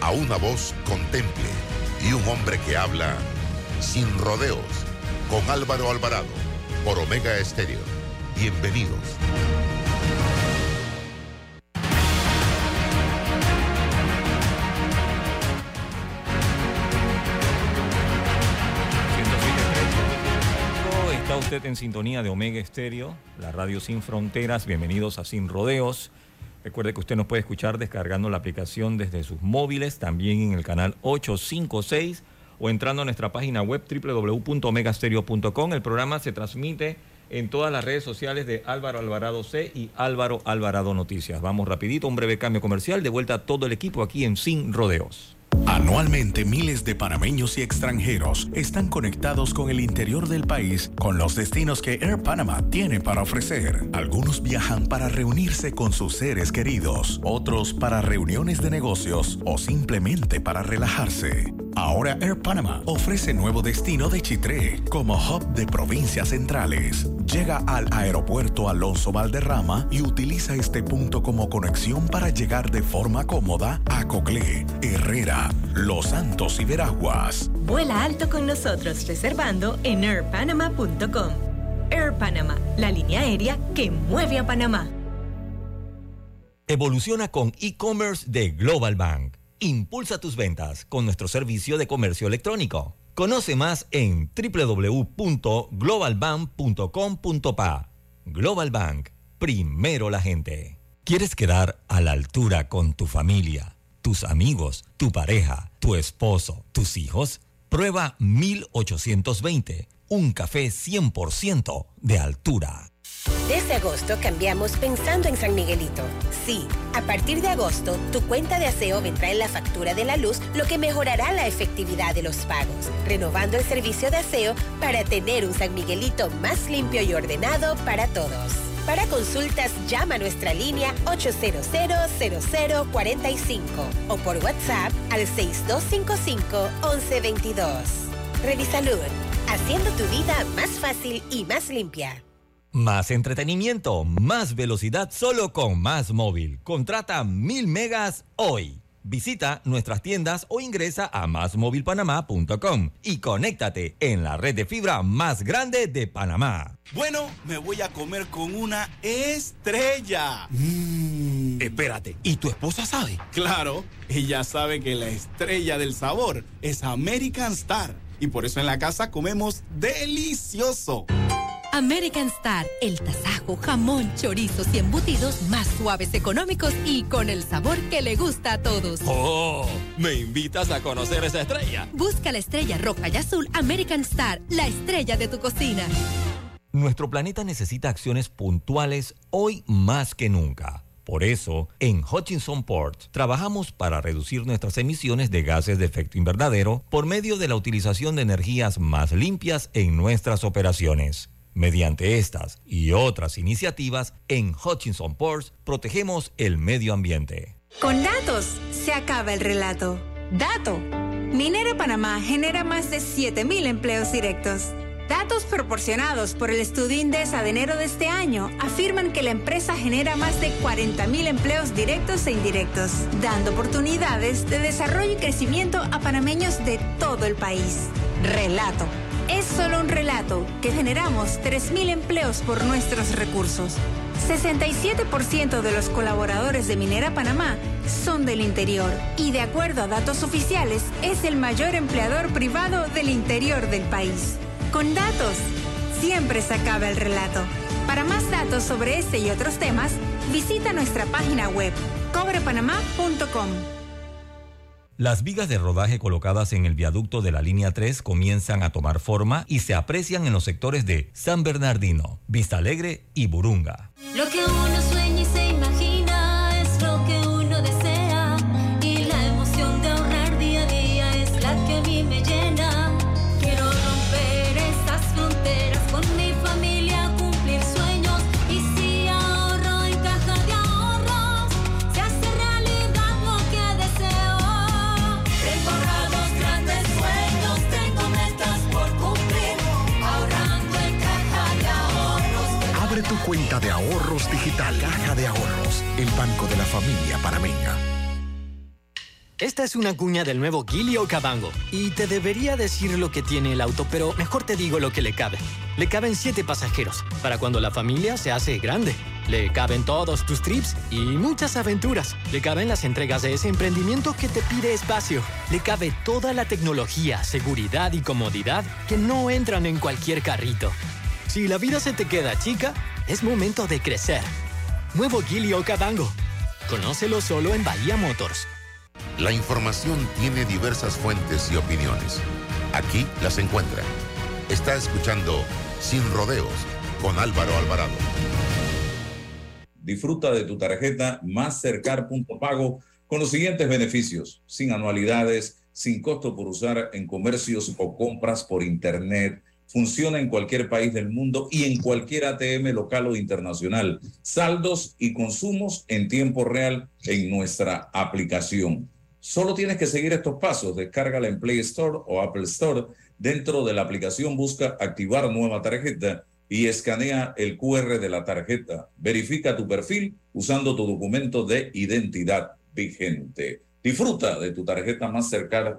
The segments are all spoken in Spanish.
a una voz contemple y un hombre que habla sin rodeos con Álvaro Alvarado por Omega Estéreo. Bienvenidos. Está usted en sintonía de Omega Estéreo, la radio sin fronteras. Bienvenidos a Sin Rodeos. Recuerde que usted nos puede escuchar descargando la aplicación desde sus móviles, también en el canal 856 o entrando a nuestra página web www.omegastereo.com. El programa se transmite en todas las redes sociales de Álvaro Alvarado C y Álvaro Alvarado Noticias. Vamos rapidito, un breve cambio comercial, de vuelta a todo el equipo aquí en Sin Rodeos. Anualmente miles de panameños y extranjeros están conectados con el interior del país con los destinos que Air Panama tiene para ofrecer. Algunos viajan para reunirse con sus seres queridos, otros para reuniones de negocios o simplemente para relajarse. Ahora Air Panama ofrece nuevo destino de Chitré como hub de provincias centrales. Llega al aeropuerto Alonso Valderrama y utiliza este punto como conexión para llegar de forma cómoda a Coclé, Herrera, Los Santos y Veraguas. Vuela alto con nosotros reservando en airpanama.com. Air Panama, la línea aérea que mueve a Panamá. Evoluciona con e-commerce de Global Bank. Impulsa tus ventas con nuestro servicio de comercio electrónico. Conoce más en www.globalbank.com.pa. Global Bank, primero la gente. ¿Quieres quedar a la altura con tu familia, tus amigos, tu pareja, tu esposo, tus hijos? Prueba 1820, un café 100% de altura. Desde agosto cambiamos pensando en San Miguelito. Sí, a partir de agosto, tu cuenta de aseo vendrá en la factura de la luz, lo que mejorará la efectividad de los pagos, renovando el servicio de aseo para tener un San Miguelito más limpio y ordenado para todos. Para consultas, llama a nuestra línea 800-0045 o por WhatsApp al 6255-1122. Revisalud, haciendo tu vida más fácil y más limpia. Más entretenimiento, más velocidad solo con Más Móvil. Contrata mil megas hoy. Visita nuestras tiendas o ingresa a másmóvilpanamá.com y conéctate en la red de fibra más grande de Panamá. Bueno, me voy a comer con una estrella. Mm. Espérate, ¿y tu esposa sabe? Claro, ella sabe que la estrella del sabor es American Star y por eso en la casa comemos delicioso. American Star, el tasajo, jamón, chorizos y embutidos más suaves, económicos y con el sabor que le gusta a todos. ¡Oh! ¿Me invitas a conocer esa estrella? Busca la estrella roja y azul American Star, la estrella de tu cocina. Nuestro planeta necesita acciones puntuales hoy más que nunca. Por eso, en Hutchinson Port trabajamos para reducir nuestras emisiones de gases de efecto invernadero por medio de la utilización de energías más limpias en nuestras operaciones. Mediante estas y otras iniciativas, en Hutchinson Ports protegemos el medio ambiente. Con datos se acaba el relato. Dato. Minera Panamá genera más de 7.000 empleos directos. Datos proporcionados por el estudio Indesa de enero de este año afirman que la empresa genera más de 40.000 empleos directos e indirectos, dando oportunidades de desarrollo y crecimiento a panameños de todo el país. Relato. Es solo un relato que generamos 3.000 empleos por nuestros recursos. 67% de los colaboradores de Minera Panamá son del interior y de acuerdo a datos oficiales es el mayor empleador privado del interior del país. Con datos, siempre se acaba el relato. Para más datos sobre este y otros temas, visita nuestra página web cobrepanamá.com. Las vigas de rodaje colocadas en el viaducto de la línea 3 comienzan a tomar forma y se aprecian en los sectores de San Bernardino, Vista Alegre y Burunga. Ahorros digital. Caja de Ahorros, el banco de la familia panameña. Esta es una cuña del nuevo Gilio Cabango y te debería decir lo que tiene el auto, pero mejor te digo lo que le cabe. Le caben siete pasajeros para cuando la familia se hace grande. Le caben todos tus trips y muchas aventuras. Le caben las entregas de ese emprendimiento que te pide espacio. Le cabe toda la tecnología, seguridad y comodidad que no entran en cualquier carrito. Si la vida se te queda chica, es momento de crecer. Nuevo Gilio Cabango. Conócelo solo en Bahía Motors. La información tiene diversas fuentes y opiniones. Aquí las encuentra. Está escuchando Sin Rodeos con Álvaro Alvarado. Disfruta de tu tarjeta Mastercard.pago con los siguientes beneficios. Sin anualidades, sin costo por usar en comercios o compras por Internet. Funciona en cualquier país del mundo y en cualquier ATM local o internacional. Saldos y consumos en tiempo real en nuestra aplicación. Solo tienes que seguir estos pasos. Descárgala en Play Store o Apple Store. Dentro de la aplicación busca activar nueva tarjeta y escanea el QR de la tarjeta. Verifica tu perfil usando tu documento de identidad vigente. Disfruta de tu tarjeta Mastercard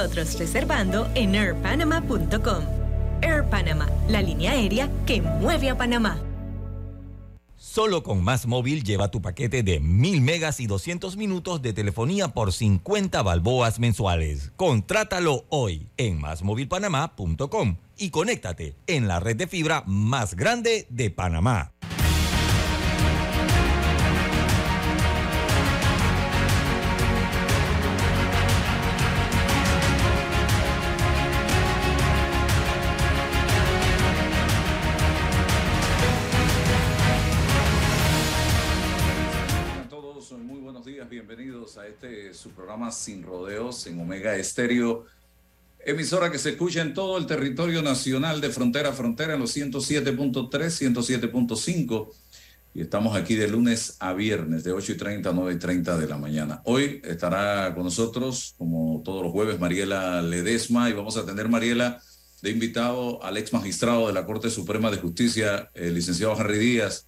reservando en airpanama.com. Air Panama, la línea aérea que mueve a Panamá. Solo con Más Móvil lleva tu paquete de 1000 megas y 200 minutos de telefonía por 50 balboas mensuales. Contrátalo hoy en másmóvilpanamá.com y conéctate en la red de fibra más grande de Panamá. A este su programa Sin Rodeos en Omega Estéreo, emisora que se escucha en todo el territorio nacional de frontera a frontera en los 107.3, 107.5 y estamos aquí de lunes a viernes de 8 y 30 a 9 y 30 de la mañana. Hoy estará con nosotros, como todos los jueves, Mariela Ledesma y vamos a tener Mariela de invitado al ex magistrado de la Corte Suprema de Justicia, el licenciado Harry Díaz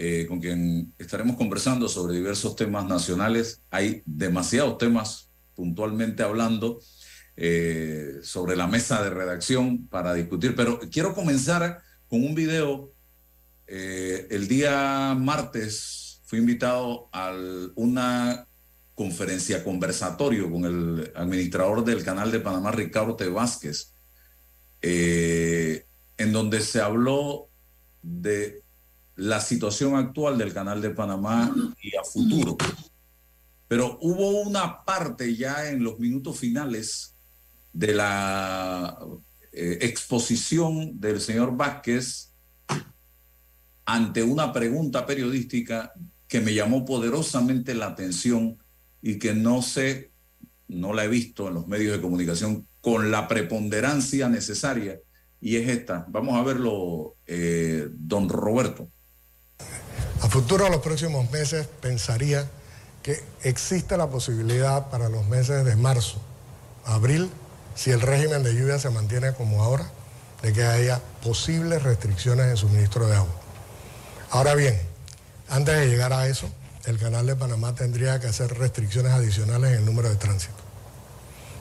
eh, con quien estaremos conversando sobre diversos temas nacionales. Hay demasiados temas puntualmente hablando eh, sobre la mesa de redacción para discutir, pero quiero comenzar con un video. Eh, el día martes fui invitado a una conferencia conversatorio con el administrador del canal de Panamá, Ricardo T. Vázquez, en donde se habló de la situación actual del canal de Panamá y a futuro. Pero hubo una parte ya en los minutos finales de la eh, exposición del señor Vázquez ante una pregunta periodística que me llamó poderosamente la atención y que no sé, no la he visto en los medios de comunicación con la preponderancia necesaria y es esta. Vamos a verlo, eh, don Roberto. A futuro, a los próximos meses, pensaría que existe la posibilidad para los meses de marzo, abril, si el régimen de lluvia se mantiene como ahora, de que haya posibles restricciones en suministro de agua. Ahora bien, antes de llegar a eso, el canal de Panamá tendría que hacer restricciones adicionales en el número de tránsito.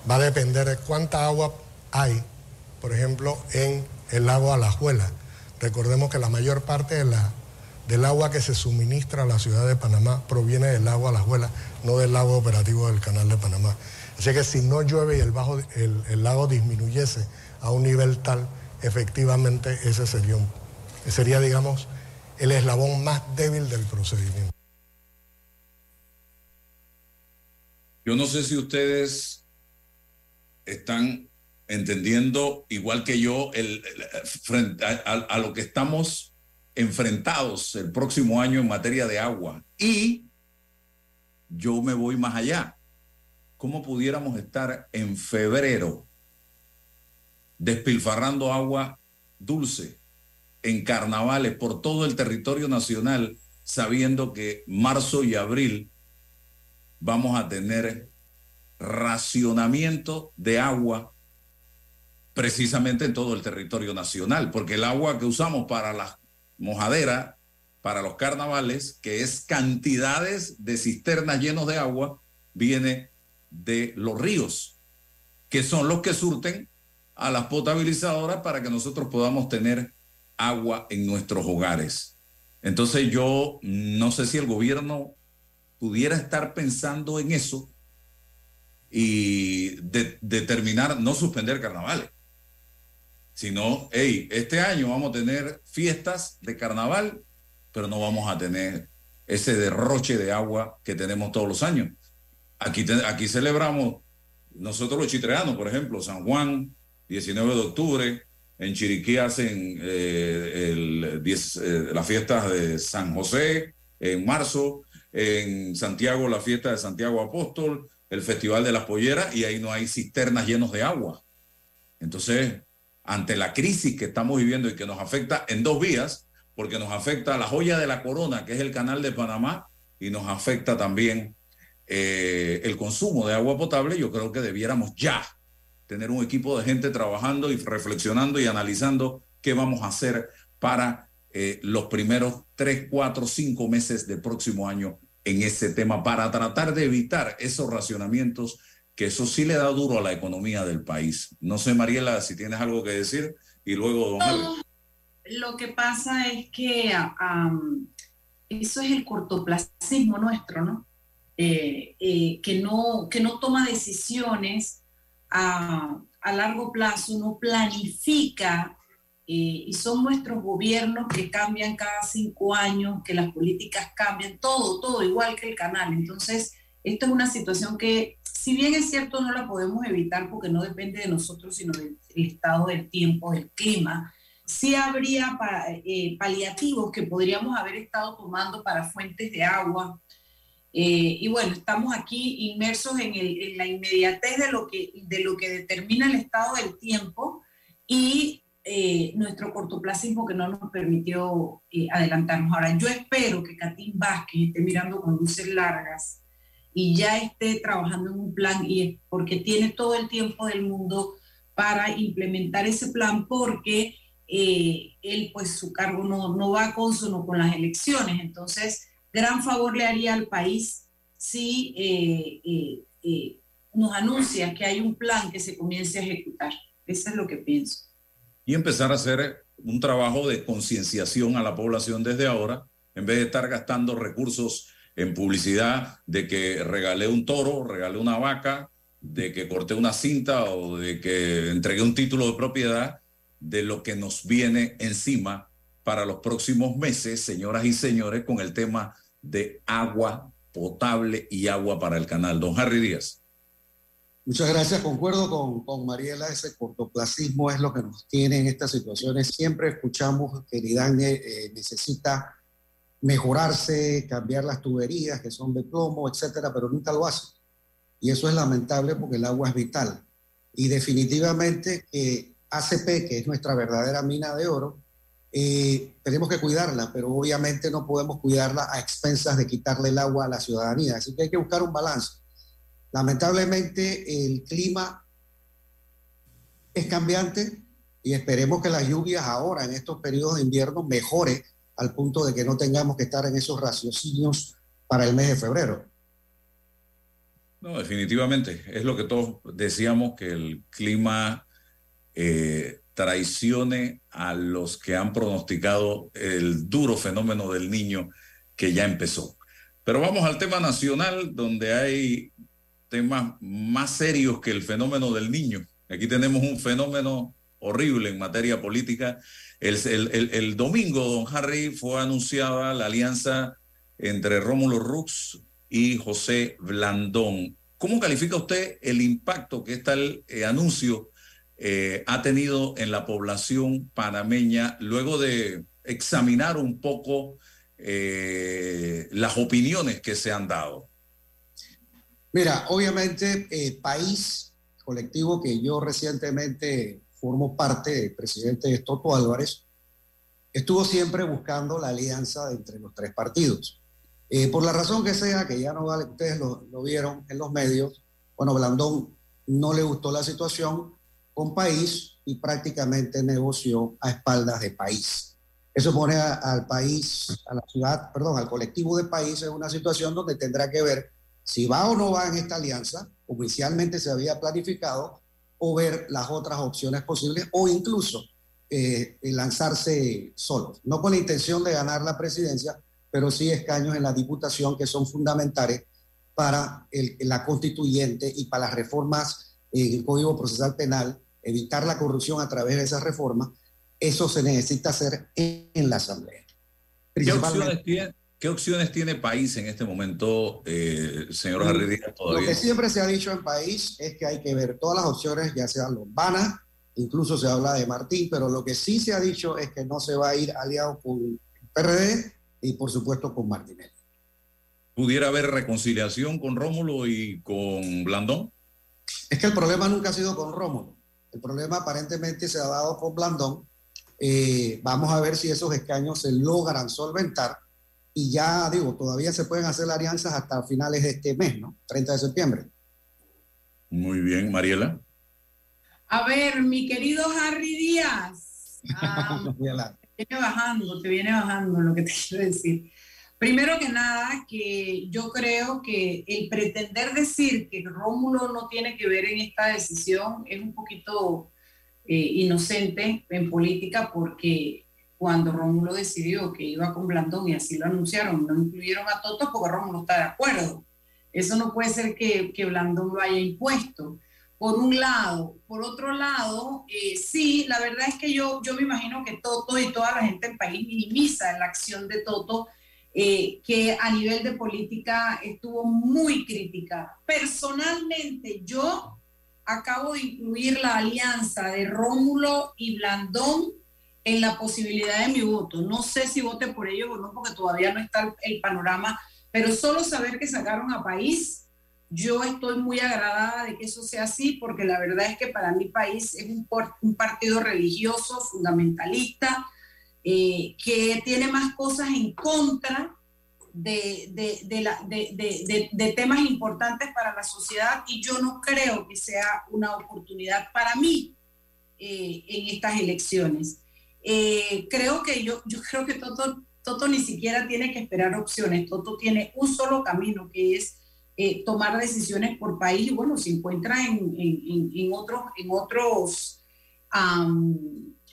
Va a depender de cuánta agua hay, por ejemplo, en el lago Alajuela. Recordemos que la mayor parte de la del agua que se suministra a la ciudad de Panamá proviene del lago Alajuela, no del lago operativo del canal de Panamá. Así que si no llueve y el, bajo, el, el lago disminuyese a un nivel tal, efectivamente ese sería, sería, digamos, el eslabón más débil del procedimiento. Yo no sé si ustedes están entendiendo, igual que yo, el, frente a lo que estamos enfrentados el próximo año en materia de agua. Y yo me voy más allá. ¿Cómo pudiéramos estar en febrero despilfarrando agua dulce en carnavales por todo el territorio nacional, sabiendo que marzo y abril vamos a tener racionamiento de agua precisamente en todo el territorio nacional, porque el agua que usamos para la mojadera, para los carnavales, que es cantidades de cisternas llenos de agua, viene de los ríos, que son los que surten a las potabilizadoras para que nosotros podamos tener agua en nuestros hogares. Entonces yo no sé si el gobierno pudiera estar pensando en eso y determinar no suspender carnavales, sino, hey, este año vamos a tener fiestas de carnaval, pero no vamos a tener ese derroche de agua que tenemos todos los años. Aquí, aquí celebramos nosotros los chitreanos, por ejemplo, San Juan, 19 de octubre, en Chiriquí hacen eh, eh, las fiestas de San José en marzo, en Santiago la fiesta de Santiago Apóstol, el Festival de las Polleras y ahí no hay cisternas llenos de agua. Entonces, ante la crisis que estamos viviendo y que nos afecta en dos vías, porque nos afecta a la joya de la corona, que es el canal de Panamá, y nos afecta también eh, el consumo de agua potable, yo creo que debiéramos ya tener un equipo de gente trabajando y reflexionando y analizando qué vamos a hacer para eh, los primeros tres, cuatro, cinco meses del próximo año en ese tema para tratar de evitar esos racionamientos que eso sí le da duro a la economía del país. No sé, Mariela, si tienes algo que decir y luego don Lo que pasa es que eso es el cortoplacismo nuestro, ¿no? Eh, eh, que ¿no? Que no toma decisiones a, a largo plazo, no planifica eh, y son nuestros gobiernos que cambian cada cinco años, que las políticas cambian, todo, todo, igual que el canal. Entonces, esto es una situación que, si bien es cierto, no la podemos evitar porque no depende de nosotros, sino del, estado del tiempo, del clima, sí habría eh, paliativos que podríamos haber estado tomando para fuentes de agua. Eh, y bueno, estamos aquí inmersos en, la inmediatez de lo, que, de lo que determina el estado del tiempo y eh, nuestro cortoplacismo que no nos permitió adelantarnos. Ahora, yo espero que Catín Vázquez esté mirando con luces largas y ya esté trabajando en un plan, y porque tiene todo el tiempo del mundo para implementar ese plan, porque eh, él, pues su cargo no, no va consono con las elecciones. Entonces, gran favor le haría al país si nos anuncia que hay un plan que se comience a ejecutar. Eso es lo que pienso y empezar a hacer un trabajo de concienciación a la población desde ahora, en vez de estar gastando recursos en publicidad de que regalé un toro, regalé una vaca, de que corté una cinta o de que entregué un título de propiedad, de lo que nos viene encima para los próximos meses, señoras y señores, con el tema de agua potable y agua para el canal. Don Harry Díaz. Muchas gracias, concuerdo con, con, Mariela, ese cortoplacismo es lo que nos tiene en estas situaciones. Siempre escuchamos que Nidañe eh, necesita mejorarse, cambiar las tuberías que son de plomo, etcétera, pero nunca lo hace. Y eso es lamentable porque el agua es vital. Y definitivamente que ACP, que es nuestra verdadera mina de oro, eh, tenemos que cuidarla, pero obviamente no podemos cuidarla a expensas de quitarle el agua a la ciudadanía. Así que hay que buscar un balance Lamentablemente el clima es cambiante y esperemos que las lluvias ahora en estos periodos de invierno mejore al punto de que no tengamos que estar en esos raciocinios para el mes de febrero. No, definitivamente. Es lo que todos decíamos, que el clima eh, traicione a los que han pronosticado el duro fenómeno del niño que ya empezó. Pero vamos al tema nacional, donde hay temas más serios que el fenómeno del niño. Aquí tenemos un fenómeno horrible en materia política. El, el, domingo, don Harry, fue anunciada la alianza entre Rómulo Rux y José Blandón. ¿Cómo califica usted el impacto que este anuncio eh, ha tenido en la población panameña luego de examinar un poco eh, las opiniones que se han dado. Mira, obviamente, eh, país colectivo que yo recientemente formo parte, el presidente Álvarez, estuvo siempre buscando la alianza entre los tres partidos. Eh, por la razón que sea, que ya no vale, ustedes lo, lo, vieron en los medios, bueno, Blandón no le gustó la situación con país y prácticamente negoció a espaldas de país. Eso pone al país, a la ciudad, perdón, al colectivo de país en una situación donde tendrá que ver si va o no va en esta alianza, como inicialmente se había planificado, o ver las otras opciones posibles, o incluso eh, lanzarse solos, no con la intención de ganar la presidencia, pero sí escaños en la diputación que son fundamentales para el, la constituyente y para las reformas en el Código Procesal Penal, evitar la corrupción a través de esas reformas, eso se necesita hacer en, en la Asamblea. ¿Qué opciones, tiene, ¿Qué opciones tiene país en este momento, eh, señor Harry? Lo que siempre se ha dicho en país es que hay que ver todas las opciones, ya sean urbanas, incluso se habla de Martín, pero lo que sí se ha dicho es que no se va a ir aliado con el PRD y por supuesto con Martinelli. ¿Pudiera haber reconciliación con Rómulo y con Blandón? Es que el problema nunca ha sido con Rómulo. El problema aparentemente se ha dado con Blandón. Eh, vamos a ver si esos escaños se logran solventar y ya digo, todavía se pueden hacer alianzas hasta finales de este mes, ¿no? 30 de septiembre. Muy bien, Mariela. A ver, mi querido Harry Díaz. Ah, te viene bajando, te viene bajando lo que te quiero decir. Primero que nada, que yo creo que el pretender decir que Rómulo no tiene que ver en esta decisión es un poquito eh, inocente en política porque cuando Rómulo decidió que iba con Blandón y así lo anunciaron, no incluyeron a Toto porque Rómulo está de acuerdo. Eso no puede ser que, que Blandón lo haya impuesto. Por un lado. Por otro lado, eh, sí, la verdad es que yo, yo me imagino que Toto y toda la gente del país minimiza la acción de Toto, eh, que a nivel de política estuvo muy criticada. Personalmente, yo acabo de incluir la alianza de Rómulo y Blandón en la posibilidad de mi voto. No sé si vote por ellos o no, porque todavía no está el, panorama, pero solo saber que sacaron a país, yo estoy muy agradada de que eso sea así, porque la verdad es que para mi país es un, un partido religioso, fundamentalista, eh, que tiene más cosas en contra de, de, de, la, de, temas importantes para la sociedad y yo no creo que sea una oportunidad para mí eh, en estas elecciones. Eh, creo que yo, yo creo que Toto, Toto ni siquiera tiene que esperar opciones. Toto tiene un solo camino que es eh, tomar decisiones por país y bueno, se encuentra en, en, en otros, en otros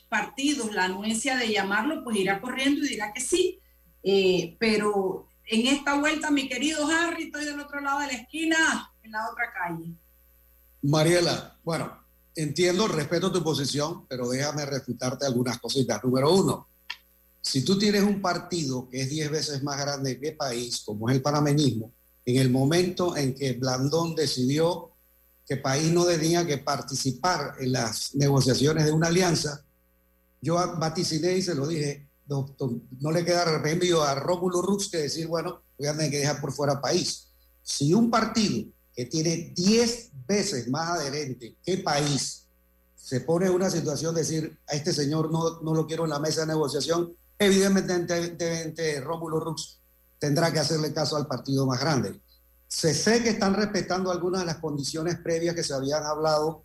partidos la anuencia de llamarlo, pues irá corriendo y dirá que sí. Eh, pero en esta vuelta, mi querido Harry, estoy del otro lado de la esquina, en la otra calle. Mariela, bueno, entiendo, respeto tu posición, pero déjame refutarte algunas cositas. Número uno, si tú tienes un partido que es 10 veces más grande que país, como es el panameñismo, en el momento en que Blandón decidió que país no tenía que participar en las negociaciones de una alianza, yo vaticiné y se lo dije, doctor, no le queda remedio a Rómulo Rux que decir, bueno, voy a tener que dejar por fuera país. Si un partido que tiene 10 veces más adherente que país se pone en una situación de decir a este señor no, no lo quiero en la mesa de negociación, evidentemente Rómulo Rux tendrá que hacerle caso al partido más grande. Se sé que están respetando algunas de las condiciones previas que se habían hablado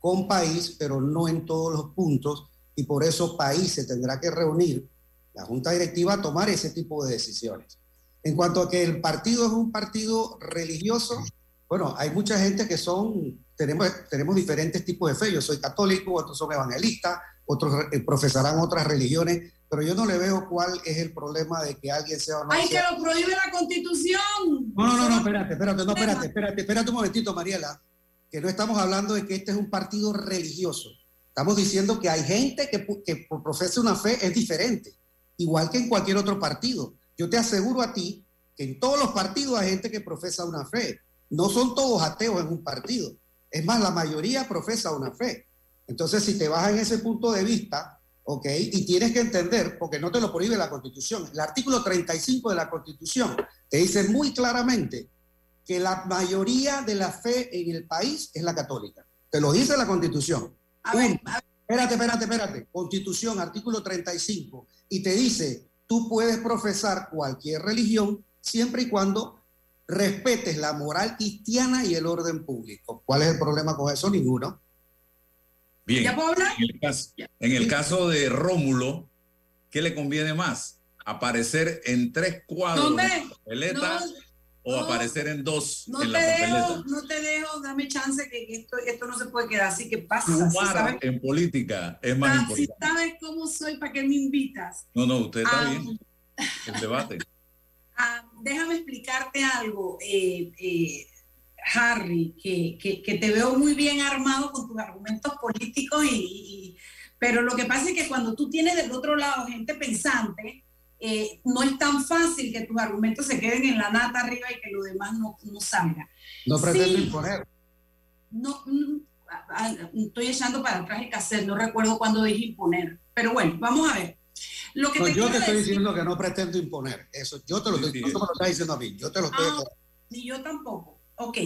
con país, pero no en todos los puntos, y por eso país se tendrá que reunir, la Junta Directiva, a tomar ese tipo de decisiones. En cuanto a que el partido es un partido religioso, bueno, hay mucha gente que son, tenemos, tenemos diferentes tipos de fe. Yo soy católico, otros son evangelistas, otros eh, profesarán otras religiones, pero yo no le veo cuál es el problema de que alguien sea o no. ¡Ay, que lo prohíbe la constitución! No, no, no, espérate, espérate, no, espérate, espérate, espérate un momentito, Mariela, que no estamos hablando de que este es un partido religioso. Estamos diciendo que hay gente que, que profesa una fe es diferente, igual que en cualquier otro partido. Yo te aseguro a ti que en todos los partidos hay gente que profesa una fe. No son todos ateos en un partido. Es más, la mayoría profesa una fe. Entonces, si te vas en ese punto de vista, ¿ok? Y tienes que entender, porque no te lo prohíbe la Constitución, el artículo 35 de la Constitución te dice muy claramente que la mayoría de la fe en el país es la católica. Te lo dice la Constitución. Uno, Espérate, espérate, espérate. Constitución, artículo 35. Y te dice, tú puedes profesar cualquier religión siempre y cuando respetes la moral cristiana y el orden público. ¿Cuál es el problema con eso? Ninguno. Bien. ¿Ya puedo hablar? En el caso, en el caso de Rómulo, ¿qué le conviene más? ¿Aparecer en tres cuadros No en me- la papeleta no, o no. aparecer en dos No en te la papeleta? dejo, no te dejo, dame chance que, esto, esto no se puede quedar así que pasa. Si sabes, en política es más ah, importante. si sabes cómo soy, ¿para qué me invitas? No, no, usted está Ah. bien. El debate. Ah, déjame explicarte algo, eh, eh, Harry, que, que- que te veo muy bien armado con tus argumentos políticos, y, y- pero lo que pasa es que cuando tú tienes del otro lado gente pensante, eh, no es tan fácil que tus argumentos se queden en la nata arriba y que lo demás no, no salga. No pretendo Sí. imponer. No, mm, estoy echando para atrás el cassette, no recuerdo cuándo dije imponer, pero bueno, vamos a ver. Lo que No, te yo te estoy decir- diciendo que no pretendo imponer. Eso, yo te lo estoy, no te me lo estás diciendo a mí. Yo te lo estoy Ah, ni yo tampoco. Ok,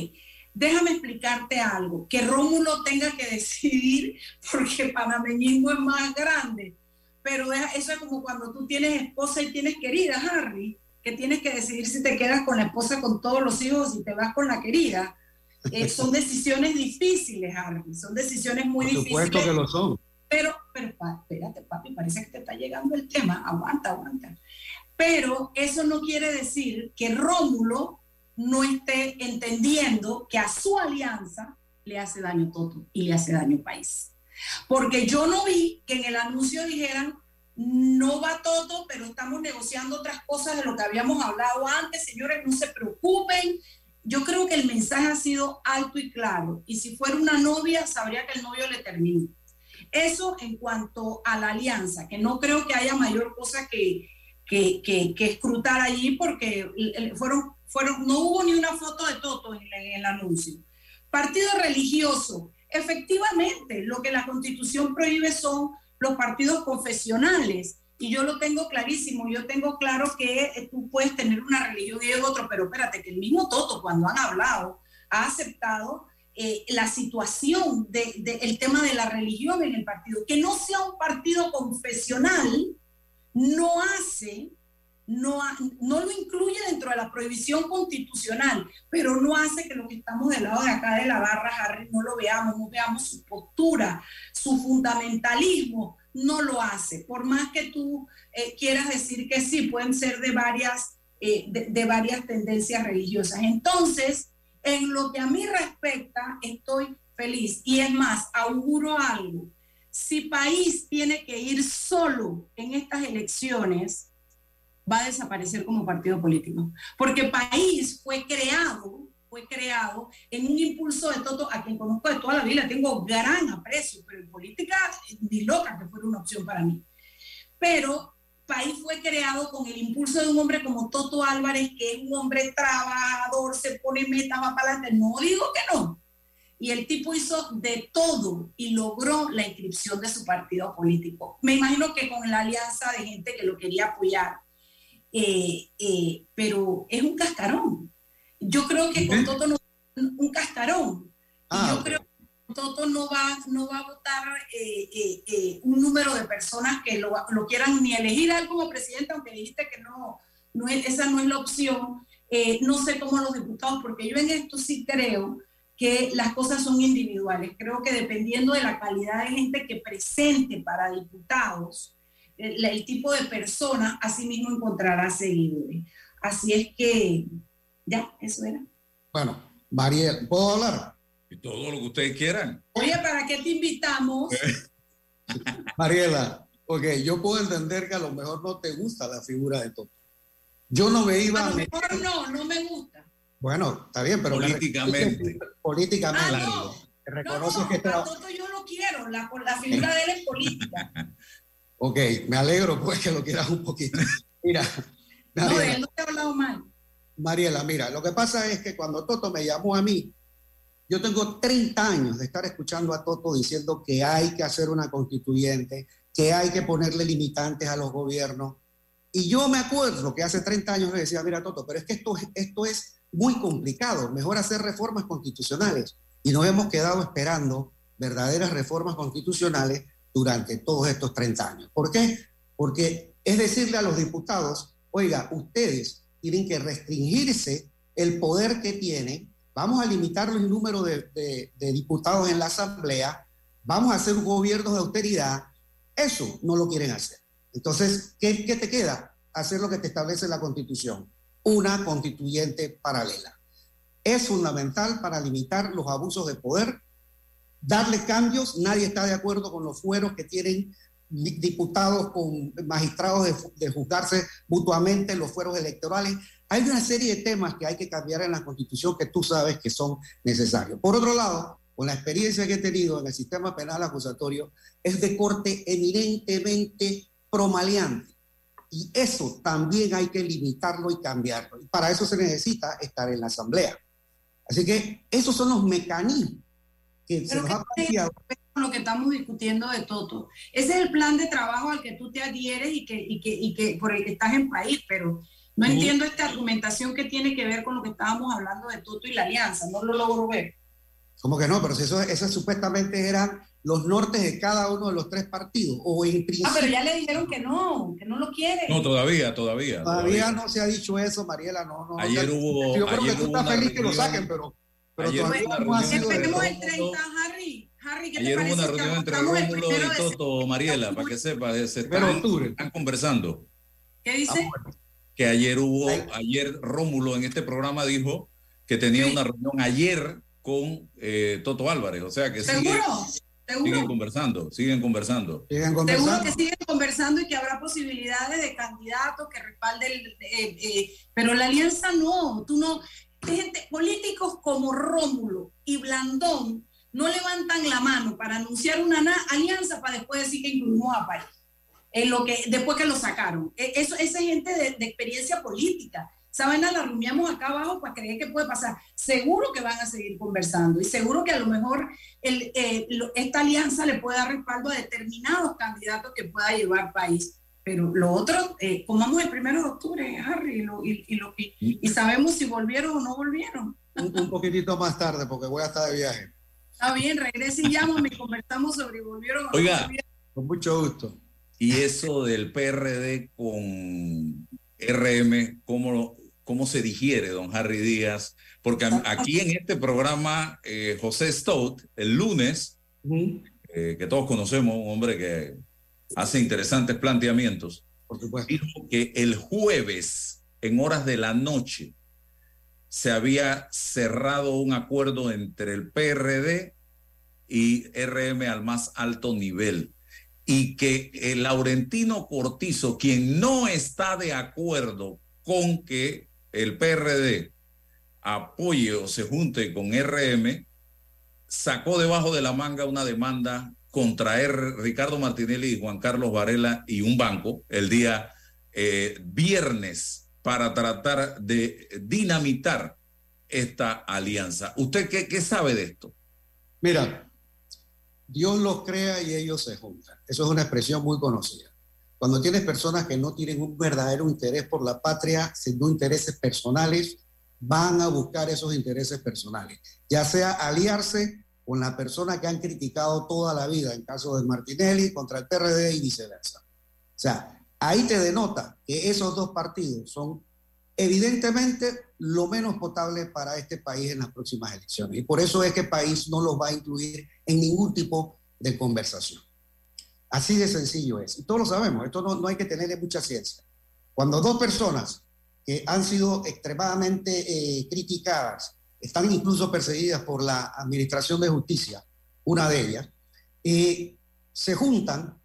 déjame explicarte algo. Que Rómulo tenga que decidir porque el panameñismo es más grande. Pero deja- eso es como cuando tú tienes esposa y tienes querida, Harry, que tienes que decidir si te quedas con la esposa con todos los hijos o si te vas con la querida. Eh, son decisiones difíciles, Harry. Son decisiones muy Por supuesto difíciles. que lo son. Pero, pero, espérate, papi, parece que te está llegando el tema. Aguanta, aguanta. Pero eso no quiere decir que Rómulo no esté entendiendo que a su alianza le hace daño Toto y le hace daño país. Porque yo no vi que en el anuncio dijeran, no va Toto, pero estamos negociando otras cosas de lo que habíamos hablado antes. Señores, no se preocupen. Yo creo que el mensaje ha sido alto y claro. Y si fuera una novia, sabría que el novio le terminó. Eso en cuanto a la alianza, que no creo que haya mayor cosa que, que, que- que escrutar allí porque el- el- fueron, fueron, no hubo ni una foto de Toto en, en el anuncio. Partido religioso, efectivamente, lo que la constitución prohíbe son los partidos confesionales. Y yo lo tengo clarísimo, yo tengo claro que eh, tú puedes tener una religión y otro, pero espérate, que el mismo Toto cuando han hablado ha aceptado eh, la situación del de, el tema de la religión en el partido. Que no sea un partido confesional no hace, no, no lo incluye dentro de la prohibición constitucional, pero no hace que los que estamos del lado de acá de la barra, Harry, no lo veamos, no veamos su postura, su fundamentalismo, no lo hace. Por más que tú eh, quieras decir que sí, pueden ser de varias, eh, de, de varias tendencias religiosas. Entonces, en lo que a mí respecta, estoy feliz. Y es más, auguro algo. Si país tiene que ir solo en estas elecciones, va a desaparecer como partido político. Porque país fue creado, fue creado en un impulso de Toto, a quien conozco de toda la vida, tengo gran aprecio, pero en política ni loca que fuera una opción para mí. Pero país fue creado con el impulso de un hombre como Toto Álvarez, que es un hombre trabajador, se pone metas, va para adelante. No digo que no. Y el tipo hizo de todo y logró la inscripción de su partido político. Me imagino que con la alianza de gente que lo quería apoyar. Eh, eh, pero es un cascarón. Yo creo que con Toto no un cascarón. Y yo creo Toto no va, no va a votar eh, eh, eh, un número de personas que lo, quieran ni elegir a él como presidente, aunque dijiste que no, no es- esa no es la opción. No sé cómo los diputados, porque yo en esto sí creo que las cosas son individuales. Creo que dependiendo de la calidad de gente que presente para diputados, el, el tipo de persona, así mismo encontrará seguidores. Así es que, ya, eso era. Bueno, Mariel, ¿puedo hablar? Y todo lo que ustedes quieran. Oye, ¿para qué te invitamos? Mariela, ok, yo puedo entender que a lo mejor no te gusta la figura de Toto. Yo no me iba A a lo mejor no, no me gusta. Bueno, está bien, pero me Políticamente. políticamente. Ah, no. Reconoces No, que a Toto yo lo quiero, la, la figura de él es política. Ok, me alegro pues que lo quieras un poquito. Mira, No, Mariela, él no te he hablado mal. Mariela, mira, lo que pasa es que cuando Toto me llamó a mí, yo tengo 30 años de estar escuchando a Toto diciendo que hay que hacer una constituyente, que hay que ponerle limitantes a los gobiernos. Y yo me acuerdo que hace 30 años le decía, mira Toto, pero es que esto, es muy complicado, mejor hacer reformas constitucionales. Y nos hemos quedado esperando verdaderas reformas constitucionales durante todos estos 30 años. ¿Por qué? Porque es decirle a los diputados, oiga, ustedes tienen que restringirse el poder que tienen, vamos a limitar el número de, diputados en la Asamblea, vamos a hacer un gobierno de austeridad, eso no lo quieren hacer. Entonces, ¿qué, ¿qué, te queda? Hacer lo que te establece la Constitución, una constituyente paralela. Es fundamental para limitar los abusos de poder, darle cambios. Nadie está de acuerdo con los fueros que tienen diputados con magistrados de, de juzgarse mutuamente, los fueros electorales. Hay una serie de temas que hay que cambiar en la Constitución que tú sabes que son necesarios. Por otro lado, con la experiencia que he tenido en el sistema penal acusatorio, es de corte eminentemente promaleante. Y eso también hay que limitarlo y cambiarlo. Y para eso se necesita estar en la asamblea. Así que esos son los mecanismos que se nos ha planteado. Lo que estamos discutiendo de Toto. Ese es el plan de trabajo al que tú te adhieres y que, y que, y que por el que estás en país, pero no entiendo esta argumentación que tiene que ver con lo que estábamos hablando de Toto y la alianza. No lo logro ver. ¿Cómo que no? Pero si eso, eso supuestamente eran los nortes de cada uno de los tres partidos. O en principio, ah, pero ya le dijeron que no, que no lo quiere. No, todavía, todavía. Todavía, no se ha dicho eso, Mariela. No, no. Ayer no, hubo. Yo creo ayer que tú hubo estás feliz que lo reunión- saquen, pero, pero ayer todavía hubo una no ha reunión sido el 30, Harry. Harry, ¿qué te Ayer hubo una reunión entre Rómulo y Toto, Mariela, para que sepas, se están, octubre. están conversando. ¿Qué dice? Que ayer hubo, ayer Rómulo en este programa dijo que tenía una reunión ayer con eh, Toto Álvarez, o sea que sigue- ¿Seguro? siguen conversando, siguen conversando. Siguen Seguro que siguen conversando y que habrá posibilidades de candidatos que respalden, eh, eh, pero la alianza no, tú no, gente, políticos como Rómulo y Blandón no levantan la mano para anunciar una na- alianza para después decir que incluimos a París, en lo que, después que lo sacaron. E- Eso, esa gente de, de experiencia política. Vaina la rumiamos acá abajo para creer que puede pasar. Seguro que van a seguir conversando y seguro que a lo mejor el, eh, lo- esta alianza le puede dar respaldo a determinados candidatos que pueda llevar país. Pero lo otro, eh, comamos el primero de octubre, Harry, y, lo- y- y lo- y- y sabemos si volvieron o no volvieron. Un, un poquitito más tarde porque voy a estar de viaje. Está bien, regrese y llámame y conversamos sobre si volvieron o no Oiga. volvieron. Con mucho gusto. Y eso del PRD con RM, ¿cómo, cómo se digiere, don Harry Díaz? Porque aquí en este programa, eh, José Stout, el lunes, eh, que todos conocemos, un hombre que hace interesantes planteamientos, dijo que el jueves, en horas de la noche, se había cerrado un acuerdo entre el PRD y RM al más alto nivel y que el Laurentino Cortizo, quien no está de acuerdo con que el PRD apoye o se junte con RM, sacó debajo de la manga una demanda contra R- Ricardo Martinelli y Juan Carlos Varela y un banco el día eh, viernes para tratar de dinamitar esta alianza. ¿Usted qué, qué sabe de esto? Mira, Dios los crea y ellos se juntan. Eso es una expresión muy conocida. Cuando tienes personas que no tienen un verdadero interés por la patria, sino intereses personales, van a buscar esos intereses personales, ya sea aliarse con la persona que han criticado toda la vida, en caso de Martinelli, contra el PRD y viceversa. O sea, ahí te denota que esos dos partidos son evidentemente lo menos potable para este país en las próximas elecciones. Y por eso es que el país no los va a incluir en ningún tipo de conversación. Así de sencillo es. Y todos lo sabemos, esto no, no hay que tenerle mucha ciencia. Cuando dos personas que han sido extremadamente eh, criticadas, están incluso perseguidas por la Administración de Justicia, una de ellas, eh, se juntan,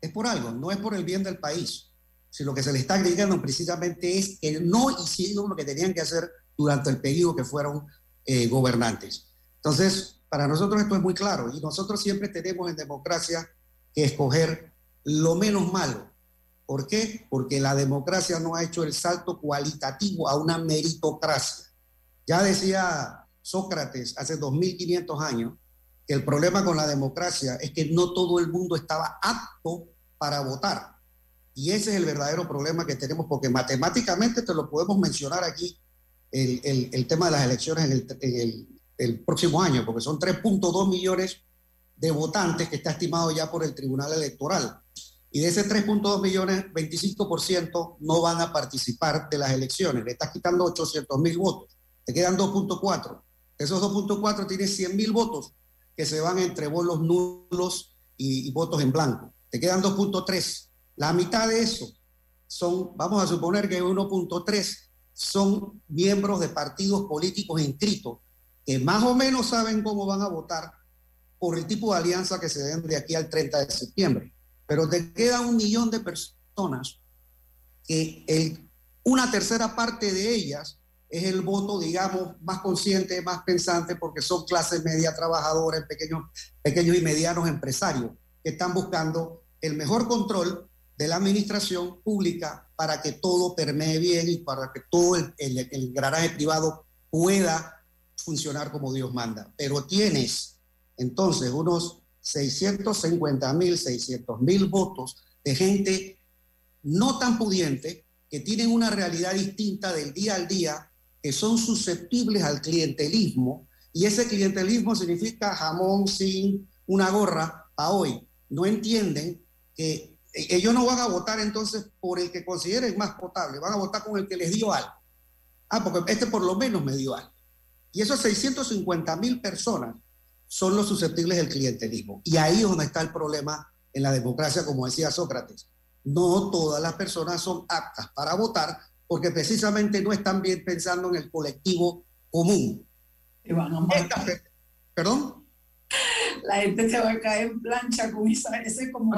es por algo, no es por el bien del país. Si lo que se les está criticando precisamente es que no hicieron lo que tenían que hacer durante el periodo que fueron eh, gobernantes. Entonces, para nosotros esto es muy claro y nosotros siempre tenemos en democracia que escoger lo menos malo. ¿Por qué? Porque la democracia no ha hecho el salto cualitativo a una meritocracia. Ya decía Sócrates hace 2500 años que el problema con la democracia es que no todo el mundo estaba apto para votar. Y ese es el verdadero problema que tenemos, porque matemáticamente te lo podemos mencionar aquí, el, el- tema de las elecciones el, en el próximo año, porque son 3.2 millones de votantes que está estimado ya por el Tribunal Electoral. Y de ese 3.2 millones, 25% no van a participar de las elecciones. Le estás quitando 800 mil votos. Te quedan 2.4. Esos 2.4 tienes 100 mil votos que se van entre bolos nulos y, y votos en blanco. Te quedan 2.3. La mitad de eso son, vamos a suponer que 1.3 son miembros de partidos políticos inscritos que más o menos saben cómo van a votar por el tipo de alianza que se den de aquí al 30 de septiembre. Pero te queda un millón de personas que una tercera parte de ellas es el voto, digamos, más consciente, más pensante, porque son clase media trabajadora, pequeños, pequeños y medianos empresarios que están buscando el mejor control de la administración pública para que todo permee bien y para que todo el, el, el engranaje privado pueda funcionar como Dios manda. Pero tienes entonces unos 650 mil, 600 mil votos de gente no tan pudiente que tienen una realidad distinta del día al día, que son susceptibles al clientelismo, y ese clientelismo significa jamón sin una gorra a hoy. No entienden que eh, ellos no van a votar entonces por el que consideren más potable, van a votar con el que les dio algo. Ah, porque este por lo menos me dio algo. Y esos 650 mil personas son los susceptibles del clientelismo. Y ahí es donde está el problema en la democracia, como decía Sócrates. No todas las personas son aptas para votar porque precisamente no están bien pensando en el colectivo común. Esta pe- ¿Perdón? La gente se va a caer en plancha con esa, ese como...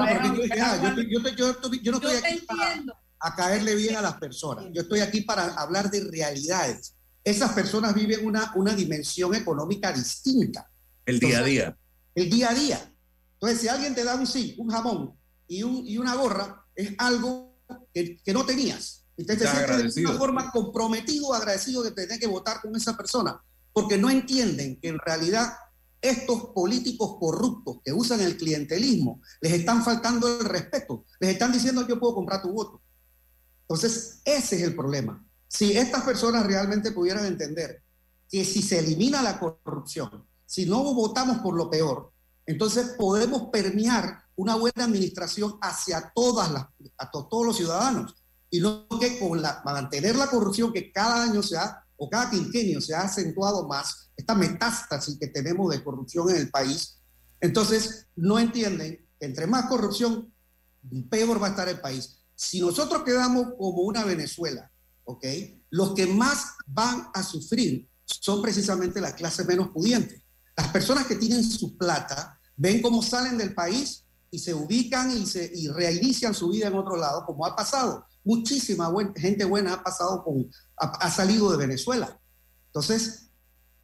Yo, no estoy aquí para, a caerle bien a las personas. Yo estoy aquí para hablar de realidades. Esas personas viven una, una dimensión económica distinta. El día a día. El día a día. Entonces, si alguien te da un sí, un jamón y, un, y una gorra, es algo que, que no tenías. Entonces, te sientes de una forma comprometido, agradecido de tener que votar con esa persona, porque no entienden que en realidad estos políticos corruptos que usan el clientelismo les están faltando el respeto, les están diciendo yo puedo comprar tu voto. Entonces, ese es el problema. Si estas personas realmente pudieran entender que si se elimina la corrupción, si no votamos por lo peor, entonces podemos permear una buena administración hacia a to- todos los ciudadanos. Y no que con la, mantener la corrupción que cada año se ha, o cada quinquenio se ha acentuado más, esta metástasis que tenemos de corrupción en el país, entonces no entienden que entre más corrupción, peor va a estar el país. Si nosotros quedamos como una Venezuela, ¿ok? Los que más van a sufrir son precisamente las clases menos pudientes. Las personas que tienen su plata ven cómo salen del país y se ubican y, se, y reinician su vida en otro lado, como ha pasado. Muchísima gente buena ha pasado con, ha, ha salido de Venezuela. Entonces,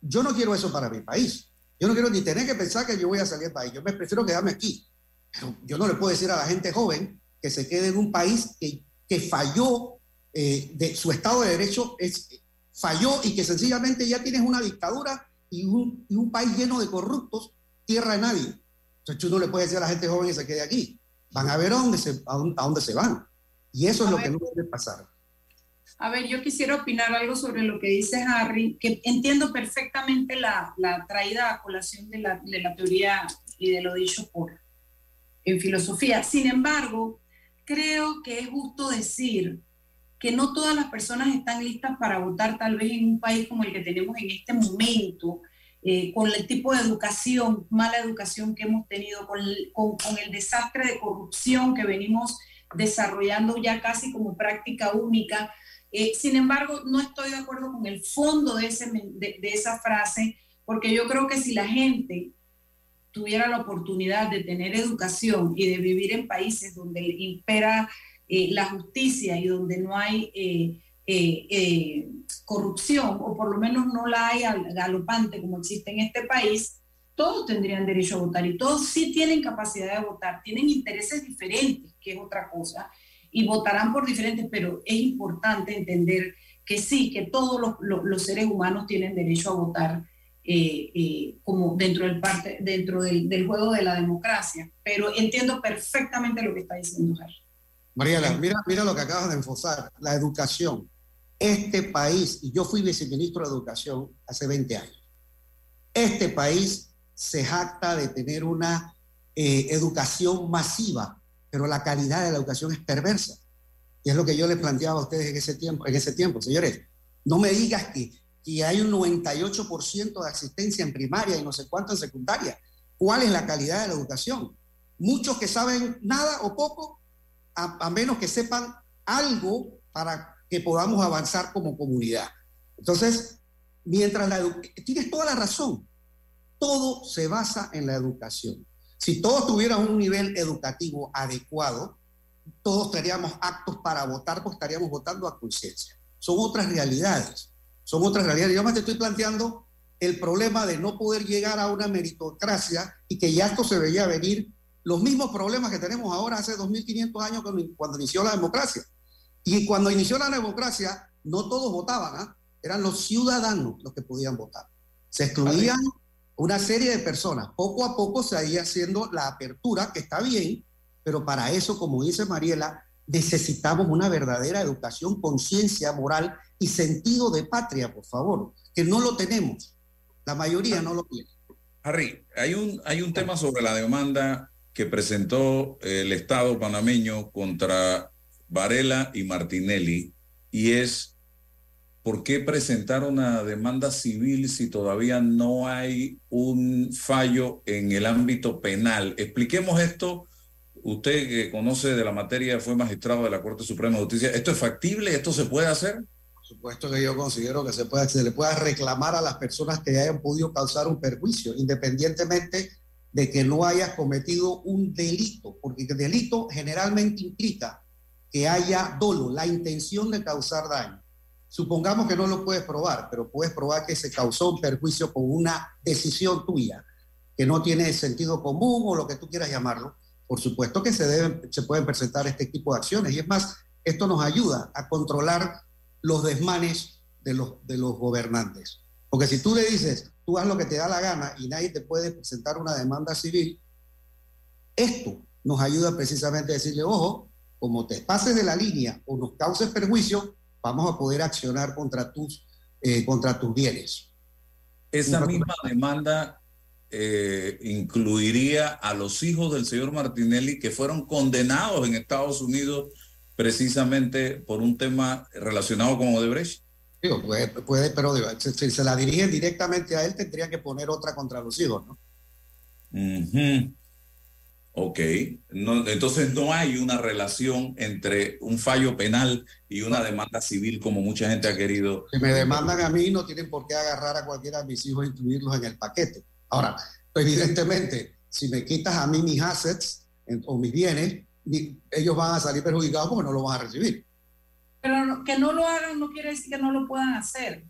yo no quiero eso para mi país. Yo no quiero ni tener que pensar que yo voy a salir del país. Yo me prefiero quedarme aquí. Pero yo no le puedo decir a la gente joven que se quede en un país que, que falló, eh, de su Estado de Derecho es, falló y que sencillamente ya tienes una dictadura y un, y un país lleno de corruptos, tierra de nadie. Entonces tú no le puedes decir a la gente joven que se quede aquí. Van a ver a dónde se, a dónde, a dónde se van. Y eso es A lo ver. que no debe pasar. A ver, yo quisiera opinar algo sobre lo que dice Harry, que entiendo perfectamente la, la traída a colación de la, de la teoría y de lo dicho por en filosofía. Sin embargo, creo que es justo decir que no todas las personas están listas para votar tal vez en un país como el que tenemos en este momento, eh, con el tipo de educación, mala educación que hemos tenido, con el, con- el desastre de corrupción que venimos desarrollando ya casi como práctica única. Eh, sin embargo, no estoy de acuerdo con el fondo de, ese, de esa frase, porque yo creo que si la gente tuviera la oportunidad de tener educación y de vivir en países donde impera eh, la justicia y donde no hay eh, eh, corrupción, o por lo menos no la hay al- galopante como existe en este país, todos tendrían derecho a votar y todos sí tienen capacidad de votar, tienen intereses diferentes, que es otra cosa, y votarán por diferentes, pero es importante entender que sí, que todos los, seres humanos tienen derecho a votar como dentro, del, juego de la democracia. Pero entiendo perfectamente lo que está diciendo Harry. Mariela, mira, mira lo que acabas de enfocar, la educación. Este país, y yo fui viceministro de Educación hace 20 años, este país se jacta de tener una eh, educación masiva, pero la calidad de la educación es perversa. Y es lo que yo les planteaba a ustedes en ese tiempo. En ese tiempo. Señores, no me digas que, que hay un 98% de asistencia en primaria y no sé cuánto en secundaria. ¿Cuál es la calidad de la educación? Muchos que saben nada o poco, a, menos que sepan algo para que podamos avanzar como comunidad. Entonces, mientras la tienes toda la razón, todo se basa en la educación. Si todos tuvieran un nivel educativo adecuado, todos estaríamos aptos para votar, porque estaríamos votando a conciencia. Son otras realidades, son otras realidades. Yo más te estoy planteando el problema de no poder llegar a una meritocracia y que ya esto se veía venir, los mismos problemas que tenemos ahora hace 2500 años cuando, inició la democracia. Y cuando inició la democracia, no todos votaban, ¿ah? eran los ciudadanos los que podían votar. Se excluían una serie de personas. Poco a poco se iba haciendo la apertura, que está bien, pero para eso, como dice Mariela, necesitamos una verdadera educación, conciencia moral y sentido de patria, por favor, que no lo tenemos. La mayoría no lo tiene. Harry, hay un, hay un tema sobre la demanda que presentó el Estado panameño contra Varela y Martinelli y es ¿por qué presentar una demanda civil si todavía no hay un fallo en el ámbito penal? Expliquemos esto. Usted que conoce de la materia, fue magistrado de la Corte Suprema de Justicia. ¿Esto es factible? ¿Esto se puede hacer? Por supuesto que yo considero que se, puede, se le pueda reclamar a las personas que hayan podido causar un perjuicio, independientemente de que no hayas cometido un delito, porque el delito generalmente implica que haya dolo, la intención de causar daño. Supongamos que no lo puedes probar, pero puedes probar que se causó un perjuicio con una decisión tuya, que no tiene sentido común o lo que tú quieras llamarlo. Por supuesto que se, deben, se pueden presentar este tipo de acciones. Y es más, esto nos ayuda a controlar los desmanes de los, de los gobernantes. Porque si tú le dices, tú haz lo que te da la gana y nadie te puede presentar una demanda civil, esto nos ayuda precisamente a decirle, ojo, como te pases de la línea o nos causes perjuicio, vamos a poder accionar contra tus, eh, contra tus bienes. Esa misma demanda eh, incluiría a los hijos del señor Martinelli que fueron condenados en Estados Unidos precisamente por un tema relacionado con Odebrecht. Digo, puede, puede pero si, se la dirigen directamente a él, tendría que poner otra contra los hijos, ¿no? Ok, no, entonces no hay una relación entre un fallo penal y una demanda civil como mucha gente ha querido. Si me demandan a mí, no tienen por qué agarrar a cualquiera de mis hijos e incluirlos en el paquete. Ahora, evidentemente, si me quitas a mí mis assets o mis bienes, ellos van a salir perjudicados porque no lo van a recibir. Pero que no lo hagan no quiere decir que no lo puedan hacer.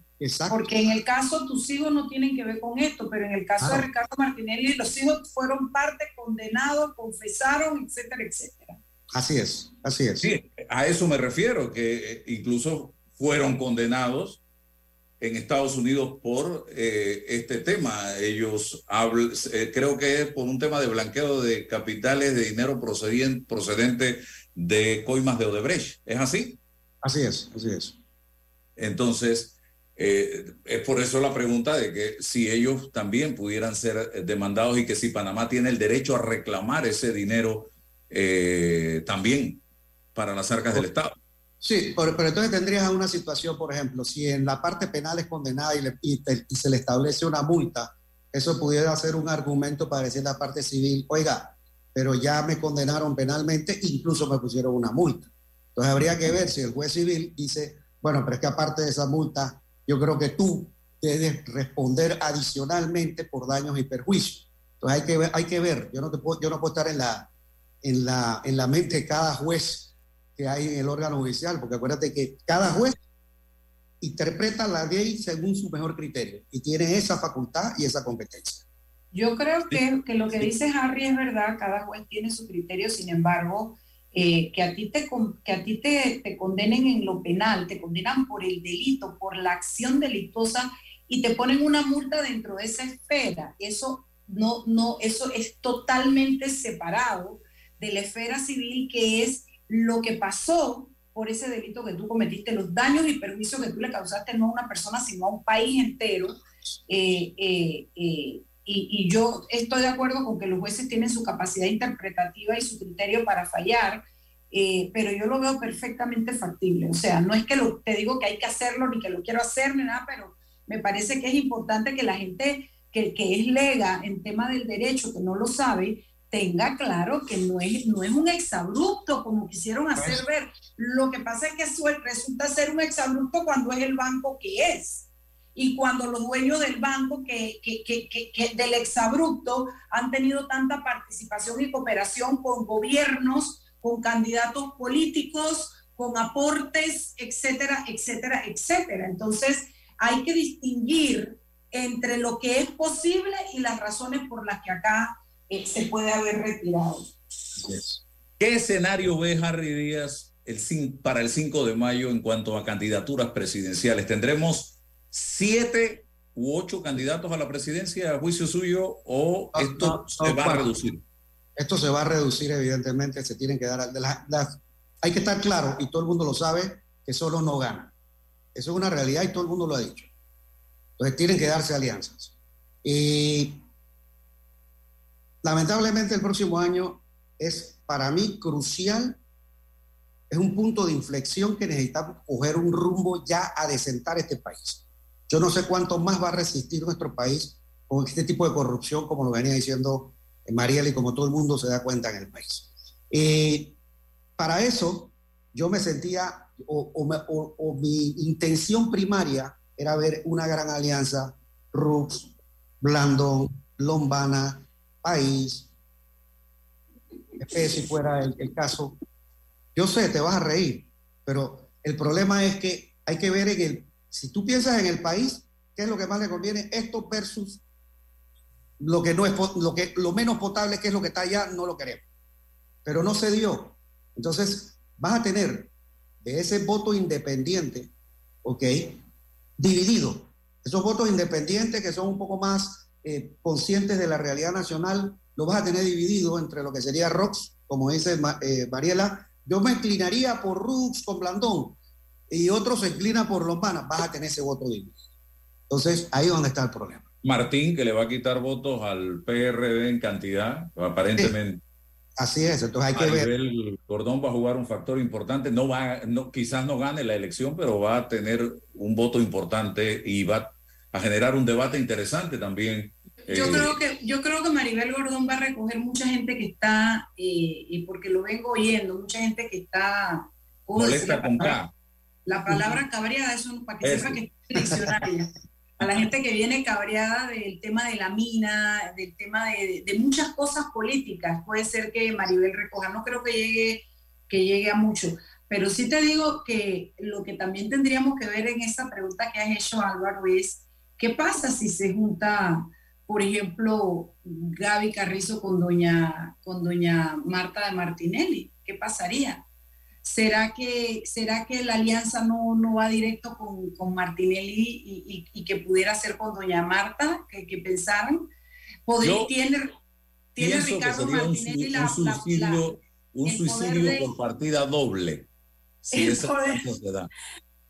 Porque en el caso tus hijos no tienen que ver con esto, pero en el caso de Ricardo Martinelli, los hijos fueron parte, condenados, confesaron, etcétera, etcétera. Así es, así es. Sí, a eso me refiero, que eh, incluso fueron condenados en Estados Unidos por eh, este tema. Ellos hablan, eh, creo que es por un tema de blanqueo de capitales de dinero procedente de coimas de Odebrecht. ¿Es así? Así es, así es. Entonces, eh, es por eso la pregunta de que si ellos también pudieran ser eh, demandados y que si Panamá tiene el derecho a reclamar ese dinero eh, también para las arcas del Estado. Sí, pero, entonces tendrías una situación, por ejemplo, si en la parte penal es condenada y, y, se le establece una multa, eso pudiera ser un argumento para decir la parte civil, oiga, pero ya me condenaron penalmente, incluso me pusieron una multa. Entonces habría que ver si el juez civil dice, bueno, pero es que aparte de esa multa, yo creo que tú debes responder adicionalmente por daños y perjuicios. Entonces hay que ver, hay que ver. Yo no, te puedo, yo no puedo estar en la, en, la, en la mente de cada juez que hay en el órgano judicial, porque acuérdate que cada juez interpreta la ley según su mejor criterio y tiene esa facultad y esa competencia. Yo creo que, que lo que dice Harry es verdad, cada juez tiene su criterio, sin embargo, eh, que a ti, te, que a ti te, te, condenen en lo penal, te condenan por el delito, por la acción delictuosa y te ponen una multa dentro de esa esfera. Eso no, no, eso es totalmente separado de la esfera civil, que es lo que pasó por ese delito que tú cometiste, los daños y perjuicios que tú le causaste no a una persona, sino a un país entero. Eh, eh, eh, y, yo estoy de acuerdo con que los jueces tienen su capacidad interpretativa y su criterio para fallar, pero yo lo veo perfectamente factible. O sea, no es que lo, te digo que hay que hacerlo ni que lo quiero hacer ni nada, pero me parece que es importante que la gente que, que es lega en tema del derecho, que no lo sabe, tenga claro que no es, no es un exabrupto como quisieron hacer ver. Lo que pasa es que resulta ser un exabrupto cuando es el banco que es. Y cuando los dueños del banco que, que, que, que, del exabrupto han tenido tanta participación y cooperación con gobiernos, con candidatos políticos, con aportes, etcétera, etcétera, etcétera. Entonces, hay que distinguir entre lo que es posible y las razones por las que acá eh, se puede haber retirado. ¿Qué escenario ve Harry Díaz el, para el 5 de mayo en cuanto a candidaturas presidenciales? ¿Tendremos siete u ocho candidatos a la presidencia a juicio suyo o esto se va a reducir? Esto se va a reducir, evidentemente, se tienen que dar... hay que estar claro, y todo el mundo lo sabe, que solo no gana. Eso es una realidad y todo el mundo lo ha dicho. Entonces tienen que darse alianzas. Y lamentablemente el próximo año es para mí crucial, es un punto de inflexión que necesitamos coger un rumbo ya a desentar este país. Yo no sé cuánto más va a resistir nuestro país con este tipo de corrupción, como lo venía diciendo Mariela y como todo el mundo se da cuenta en el país. Eh, para eso, yo me sentía, o, mi intención primaria era ver una gran alianza, Rux, Blandón, Lombana, país, si fuera el, caso. Yo sé, te vas a reír, pero el problema es que hay que ver en el, si tú piensas en el país, ¿qué es lo que más le conviene? Esto versus lo que no es lo que lo menos potable que es lo que está allá, no lo queremos. Pero no se dio. Entonces, vas a tener de ese voto independiente, ¿ok? Dividido. Esos votos independientes que son un poco más eh, conscientes de la realidad nacional, lo vas a tener dividido entre lo que sería ROX, como dice eh, Mariela. Yo me inclinaría por Rux con Blandón y otro se inclina por Lombana, vas a tener ese voto dividido. Entonces, ahí es donde está el problema. Martín, que le va a quitar votos al PRD en cantidad, aparentemente. Así es, entonces hay que ver. El Cordón va a jugar un factor importante, no va, no, quizás no gane la elección, pero va a tener un voto importante y va a generar un debate interesante también. Yo, eh, creo que, yo creo que Maribel Gordón va a recoger mucha gente que está, eh, y porque lo vengo oyendo, mucha gente que está... Molesta con K. La palabra cabreada, eso para que sepa que es diccionaria. A la gente que viene cabreada del tema de la mina, del tema de, de, muchas cosas políticas, puede ser que Maribel recoja. No creo que llegue, que llegue a mucho. Pero sí te digo que lo que también tendríamos que ver en esta pregunta que has hecho, Álvaro, es ¿Qué pasa si se junta, por ejemplo, Gaby Carrizo con doña, con doña Marta de Martinelli? ¿Qué pasaría? ¿Será que, será que la alianza no, no va directo con, con Martinelli y, que pudiera ser con doña Marta? ¿Qué, que pensaran? ¿Podría, ¿Tiene, tiene Ricardo Martinelli un, suicidio, un suicidio por partida doble? Si se da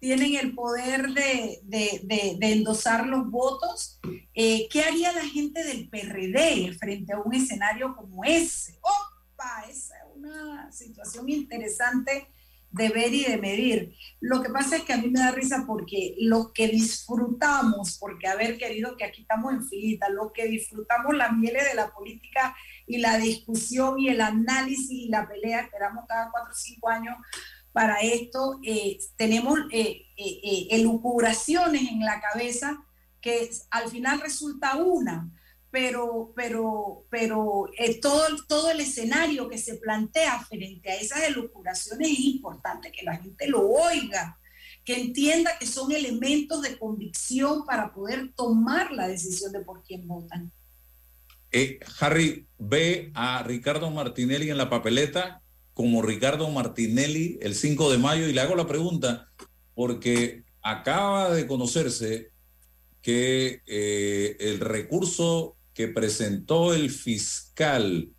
tienen el poder de, de, de, endosar los votos. Eh, ¿Qué haría la gente del PRD frente a un escenario como ese? ¡Opa! Esa es una situación interesante de ver y de medir. Lo que pasa es que a mí me da risa porque lo que disfrutamos, porque haber querido que aquí estamos en filita, lo que disfrutamos las mieles de la política y la discusión y el análisis y la pelea, esperamos cada cuatro o cinco años para esto, eh, tenemos eh, eh, elucubraciones en la cabeza que al final resulta una, pero, pero, pero todo, todo el escenario que se plantea frente a esas elucubraciones es importante que la gente lo oiga, que entienda que son elementos de convicción para poder tomar la decisión de por quién votan. Harry, ve a Ricardo Martinelli en la papeleta como Ricardo Martinelli el 5 de mayo y le hago la pregunta porque acaba de conocerse que eh, el recurso que presentó el fiscal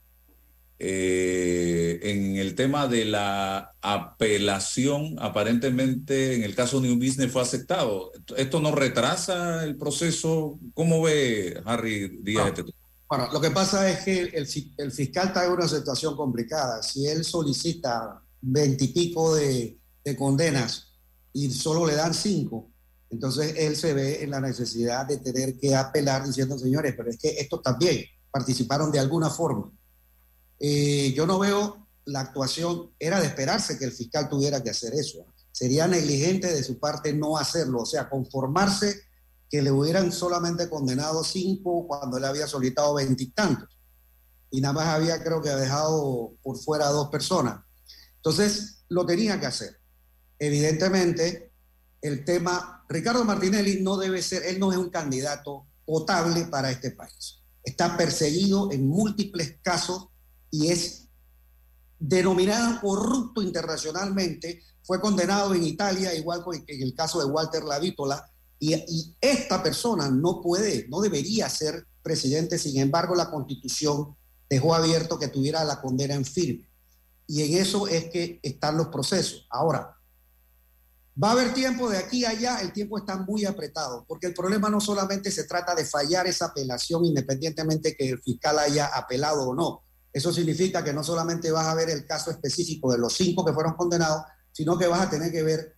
eh, en el tema de la apelación, aparentemente en el caso New Business fue aceptado. ¿Esto no retrasa el proceso? ¿Cómo ve Harry Díaz? este bueno, lo que pasa es que el, el, fiscal está en una situación complicada. Si él solicita veintipico de, de condenas y solo le dan cinco, entonces él se ve en la necesidad de tener que apelar diciendo, señores, pero es que estos también participaron de alguna forma. Eh, yo no veo la actuación, era de esperarse que el fiscal tuviera que hacer eso. Sería negligente de su parte no hacerlo, o sea, conformarse que le hubieran solamente condenado cinco cuando él había solicitado veintitantos. Y, nada más había, creo que, dejado por fuera dos personas. Entonces, lo tenía que hacer. Evidentemente, el tema, Ricardo Martinelli no debe ser, él no es un candidato potable para este país. Está perseguido en múltiples casos y es denominado corrupto internacionalmente. Fue condenado en Italia, igual que en el caso de Walter Lavítola, y, y esta persona no puede, no debería ser presidente. Sin embargo, la constitución dejó abierto que tuviera la condena en firme. Y en eso es que están los procesos. Ahora, Va a haber tiempo de aquí a allá, el tiempo está muy apretado, porque el problema no solamente se trata de fallar esa apelación independientemente que el fiscal haya apelado o no. Eso significa que no solamente vas a ver el caso específico de los cinco que fueron condenados, sino que vas a tener que ver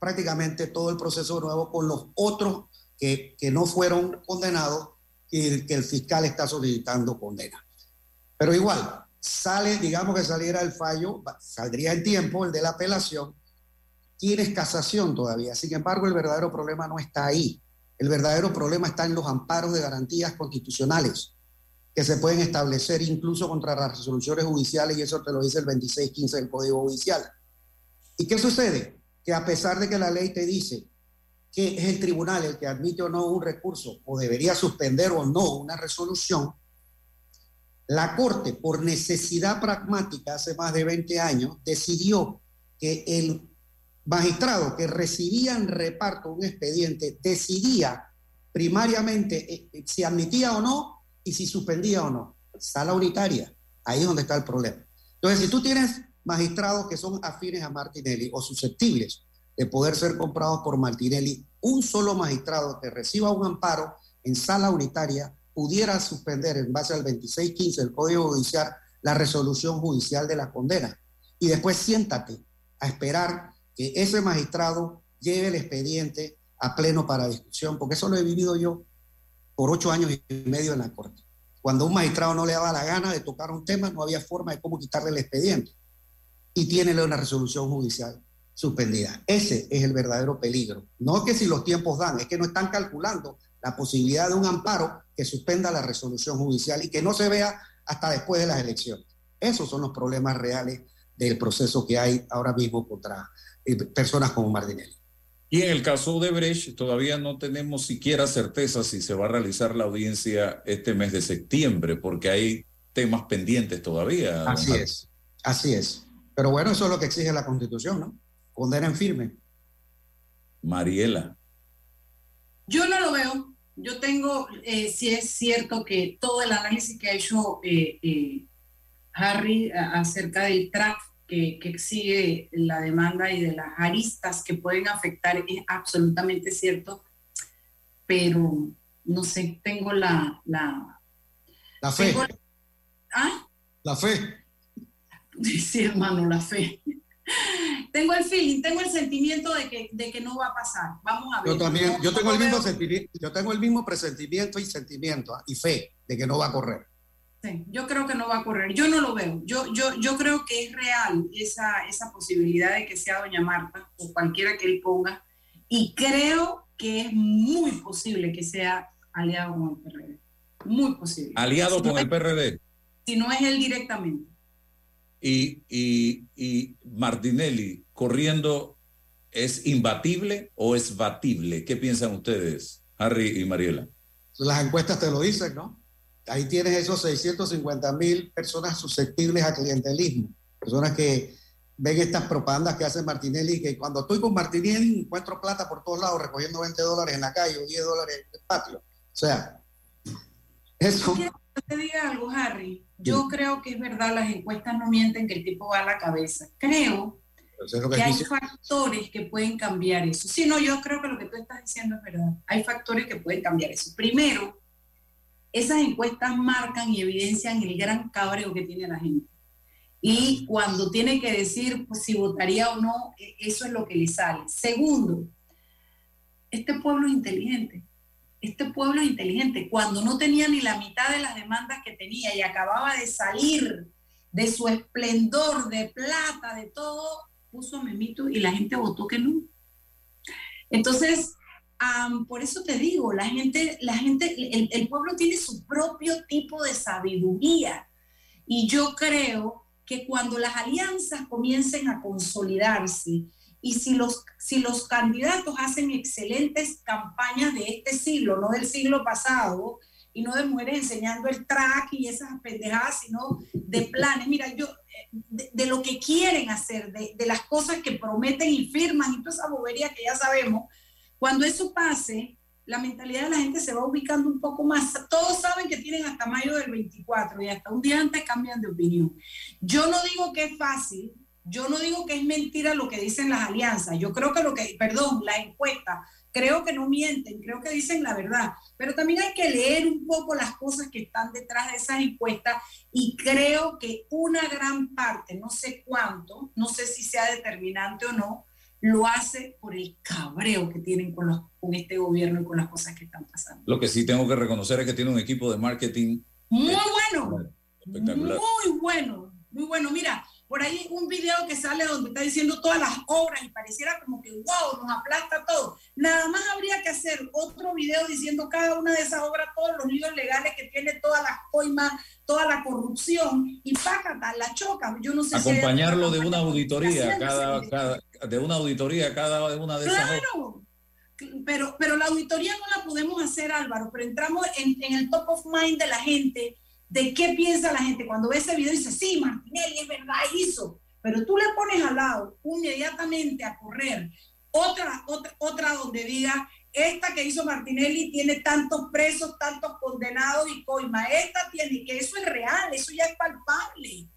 prácticamente todo el proceso nuevo con los otros que, que no fueron condenados y que el fiscal está solicitando condena. Pero igual, sale, digamos que saliera el fallo, saldría en tiempo el de la apelación tienes casación todavía. Sin embargo, el verdadero problema no está ahí. El verdadero problema está en los amparos de garantías constitucionales que se pueden establecer incluso contra las resoluciones judiciales y eso te lo dice el 2615 del Código Judicial. ¿Y qué sucede? Que a pesar de que la ley te dice que es el tribunal el que admite o no un recurso o debería suspender o no una resolución, la Corte, por necesidad pragmática hace más de 20 años, decidió que el magistrado que recibía en reparto un expediente decidía primariamente eh, eh, si admitía o no y si suspendía o no. Sala unitaria, ahí es donde está el problema. Entonces, si tú tienes magistrados que son afines a Martinelli o susceptibles de poder ser comprados por Martinelli, un solo magistrado que reciba un amparo en sala unitaria pudiera suspender en base al 2615 del Código Judicial la resolución judicial de la condena. Y después siéntate a esperar que ese magistrado lleve el expediente a pleno para discusión, porque eso lo he vivido yo por ocho años y medio en la Corte. Cuando un magistrado no le daba la gana de tocar un tema, no había forma de cómo quitarle el expediente. Y tiene una resolución judicial suspendida. Ese es el verdadero peligro. No que si los tiempos dan, es que no están calculando la posibilidad de un amparo que suspenda la resolución judicial y que no se vea hasta después de las elecciones. Esos son los problemas reales del proceso que hay ahora mismo contra personas como Martinelli. Y en el caso de Brecht, todavía no tenemos siquiera certeza si se va a realizar la audiencia este mes de septiembre, porque hay temas pendientes todavía. Así es, así es. Pero bueno, eso es lo que exige la Constitución, ¿no? Condena en firme. Mariela. Yo no lo veo. Yo tengo, eh, si es cierto que todo el análisis que ha hecho eh, eh, Harry acerca del TRAF que, que, exige la demanda y de las aristas que pueden afectar es absolutamente cierto, pero no sé, tengo la... La, la fe. Tengo, ¿Ah? La fe. Sí, hermano, la fe. tengo el feeling, tengo el sentimiento de que, de que no va a pasar. Vamos a ver. Yo también, yo tengo el mismo sentimiento, yo tengo el mismo presentimiento y sentimiento ¿ah? y fe de que no va a correr. Sí, yo creo que no va a correr. Yo no lo veo. Yo, yo, yo creo que es real esa, esa posibilidad de que sea doña Marta o cualquiera que él ponga. Y creo que es muy posible que sea aliado con el PRD. Muy posible. Aliado Si con no el PRD. Si no es él directamente. Y, y, y Martinelli corriendo, ¿es imbatible o es batible? ¿Qué piensan ustedes, Harry y Mariela? Las encuestas te lo dicen, ¿no? Ahí tienes esos 650 mil personas susceptibles a clientelismo, personas que ven estas propagandas que hace Martinelli, que cuando estoy con Martinelli encuentro plata por todos lados, recogiendo 20 dólares en la calle o 10 dólares en el patio. O sea, eso... Que te diga algo, Harry. Yo creo que es verdad, las encuestas no mienten que el tipo va a la cabeza. Creo es que que hay factores que pueden cambiar eso. Sí, no, yo creo que lo que tú estás diciendo es verdad. Hay factores que pueden cambiar eso. Primero, esas encuestas marcan y evidencian el gran cabreo que tiene la gente. Y cuando tiene que decir pues, si votaría o no, e- eso es lo que le sale. Segundo, este pueblo es inteligente. Este pueblo es inteligente. Cuando no tenía ni la mitad de las demandas que tenía y acababa de salir de su esplendor de plata, de todo, puso a Memito y la gente votó que no. Entonces, am, por eso te digo, la gente, la gente, el, el pueblo tiene su propio tipo de sabiduría. Y yo creo que cuando las alianzas comiencen a consolidarse y si los, si los candidatos hacen excelentes campañas de este siglo, no del siglo pasado, y no de mujeres enseñando el track y esas pendejadas, sino de planes. Mira, yo, de, de lo que quieren hacer, de, de las cosas que prometen y firman y toda esa bobería que ya sabemos, cuando eso pase, la mentalidad de la gente se va ubicando un poco más. Todos saben que tienen hasta mayo del 24 y hasta un día antes cambian de opinión. Yo no digo que es fácil, yo no digo que es mentira lo que dicen las alianzas. Yo creo que lo que, perdón, la encuesta, creo que no mienten, creo que dicen la verdad. Pero también hay que leer un poco las cosas que están detrás de esas encuestas y creo que una gran parte, no sé cuánto, no sé si sea determinante o no, lo hace por el cabreo que tienen con, los, con este gobierno y con las cosas que están pasando. Lo que sí tengo que reconocer es que tiene un equipo de marketing Muy bueno, espectacular. muy bueno, muy bueno. Mira, por ahí un video que sale donde está diciendo todas las obras y pareciera como que, wow, nos aplasta todo. Nada más habría que hacer otro video diciendo cada una de esas obras, todos los líos legales que tiene, todas las coimas, toda la corrupción y pácata, la choca. Yo no sé si Acompañarlo de otra una auditoría, cada, cada- de una auditoría cada una de esas obras. Claro, pero, pero la auditoría no la podemos hacer, Álvaro, pero entramos en, en el top of mind de la gente, de qué piensa la gente. Cuando ve ese video dice, sí, Martinelli, es verdad, hizo. Pero tú le pones al lado inmediatamente a correr otra, otra, otra donde diga, esta que hizo Martinelli tiene tantos presos, tantos condenados y coima. Esta tiene, que eso es real, eso ya es palpable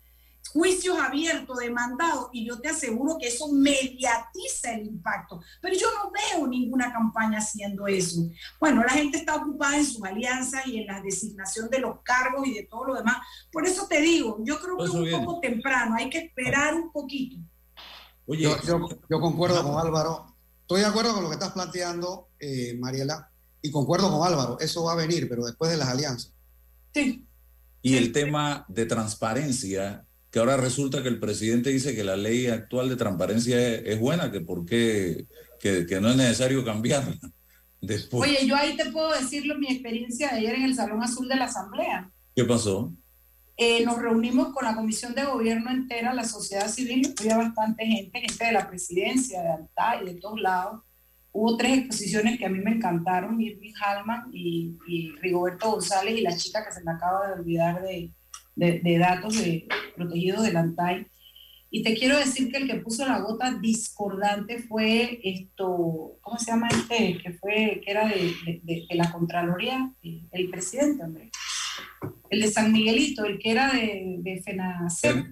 juicios abiertos, demandados, y yo te aseguro que eso mediatiza el impacto. Pero yo no veo ninguna campaña haciendo eso. Bueno, la gente está ocupada en sus alianzas y en la designación de los cargos y de todo lo demás. Por eso te digo, yo creo que es un poco temprano, hay que esperar un poquito. yo, yo- yo concuerdo con Álvaro. Estoy de acuerdo con lo que estás planteando, eh, Mariela, y concuerdo con Álvaro. Eso va a venir, pero después de las alianzas. Sí. Y el tema de transparencia, que ahora resulta que el presidente dice que la ley actual de transparencia es, es buena, que por qué, que, que no es necesario cambiarla. Después, Oye, yo ahí te puedo decirlo, mi experiencia de ayer en el Salón Azul de la Asamblea. ¿qué pasó? Eh, nos reunimos con la Comisión de Gobierno entera, la sociedad civil, había bastante gente, gente de la presidencia, de Alta y de todos lados. Hubo tres exposiciones que a mí me encantaron, Irving Hallman y, y Rigoberto González y la chica que se me acaba de olvidar de, de- de datos de, protegidos del ANTAI. Y te quiero decir que el que puso la gota discordante fue esto, ¿cómo se llama este? Que fue, que era de, de- la Contraloría, el presidente, hombre. El de San Miguelito, el que era de, de FENACEP,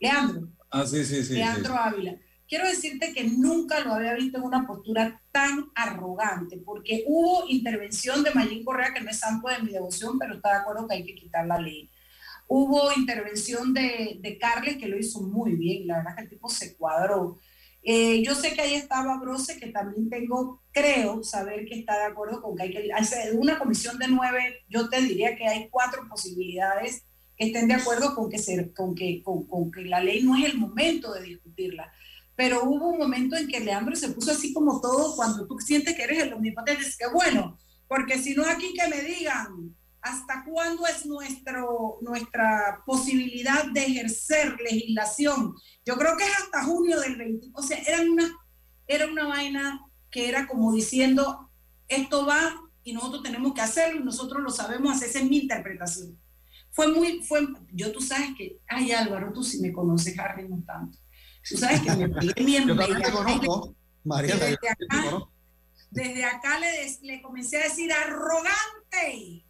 Leandro. Ah, sí, sí, sí. sí. Leandro Ávila. Quiero decirte que nunca lo había visto en una postura tan arrogante, porque hubo intervención de Mayín Correa, que no es santo de mi devoción, pero está de acuerdo que hay que quitar la ley. Hubo intervención de, de Carles, que lo hizo muy bien, la verdad que el tipo se cuadró. Eh, yo sé que ahí estaba Brose, que también tengo, creo, saber que está de acuerdo con que hay que hacer una comisión de nueve, yo te diría que hay cuatro posibilidades que estén de acuerdo con que, se, con, que, con, con que la ley no es el momento de discutirla. Pero hubo un momento en que Leandro se puso así como todo, cuando tú sientes que eres el omnipotente, es que bueno, porque si no aquí que me digan hasta cuándo es nuestro, nuestra posibilidad de ejercer legislación. Yo creo que es hasta junio del 20. O sea, era una, era una vaina que era como diciendo, esto va y nosotros tenemos que hacerlo y nosotros lo sabemos hacer. Esa es mi interpretación. Fue muy, fue, yo tú sabes que, ay Álvaro, tú sí me conoces, Harry, no tanto. Tú sabes que me pegué mi Yo también te embella- conozco, Mariela. yo Desde acá, conozco. desde acá le, des- le comencé a decir arrogante.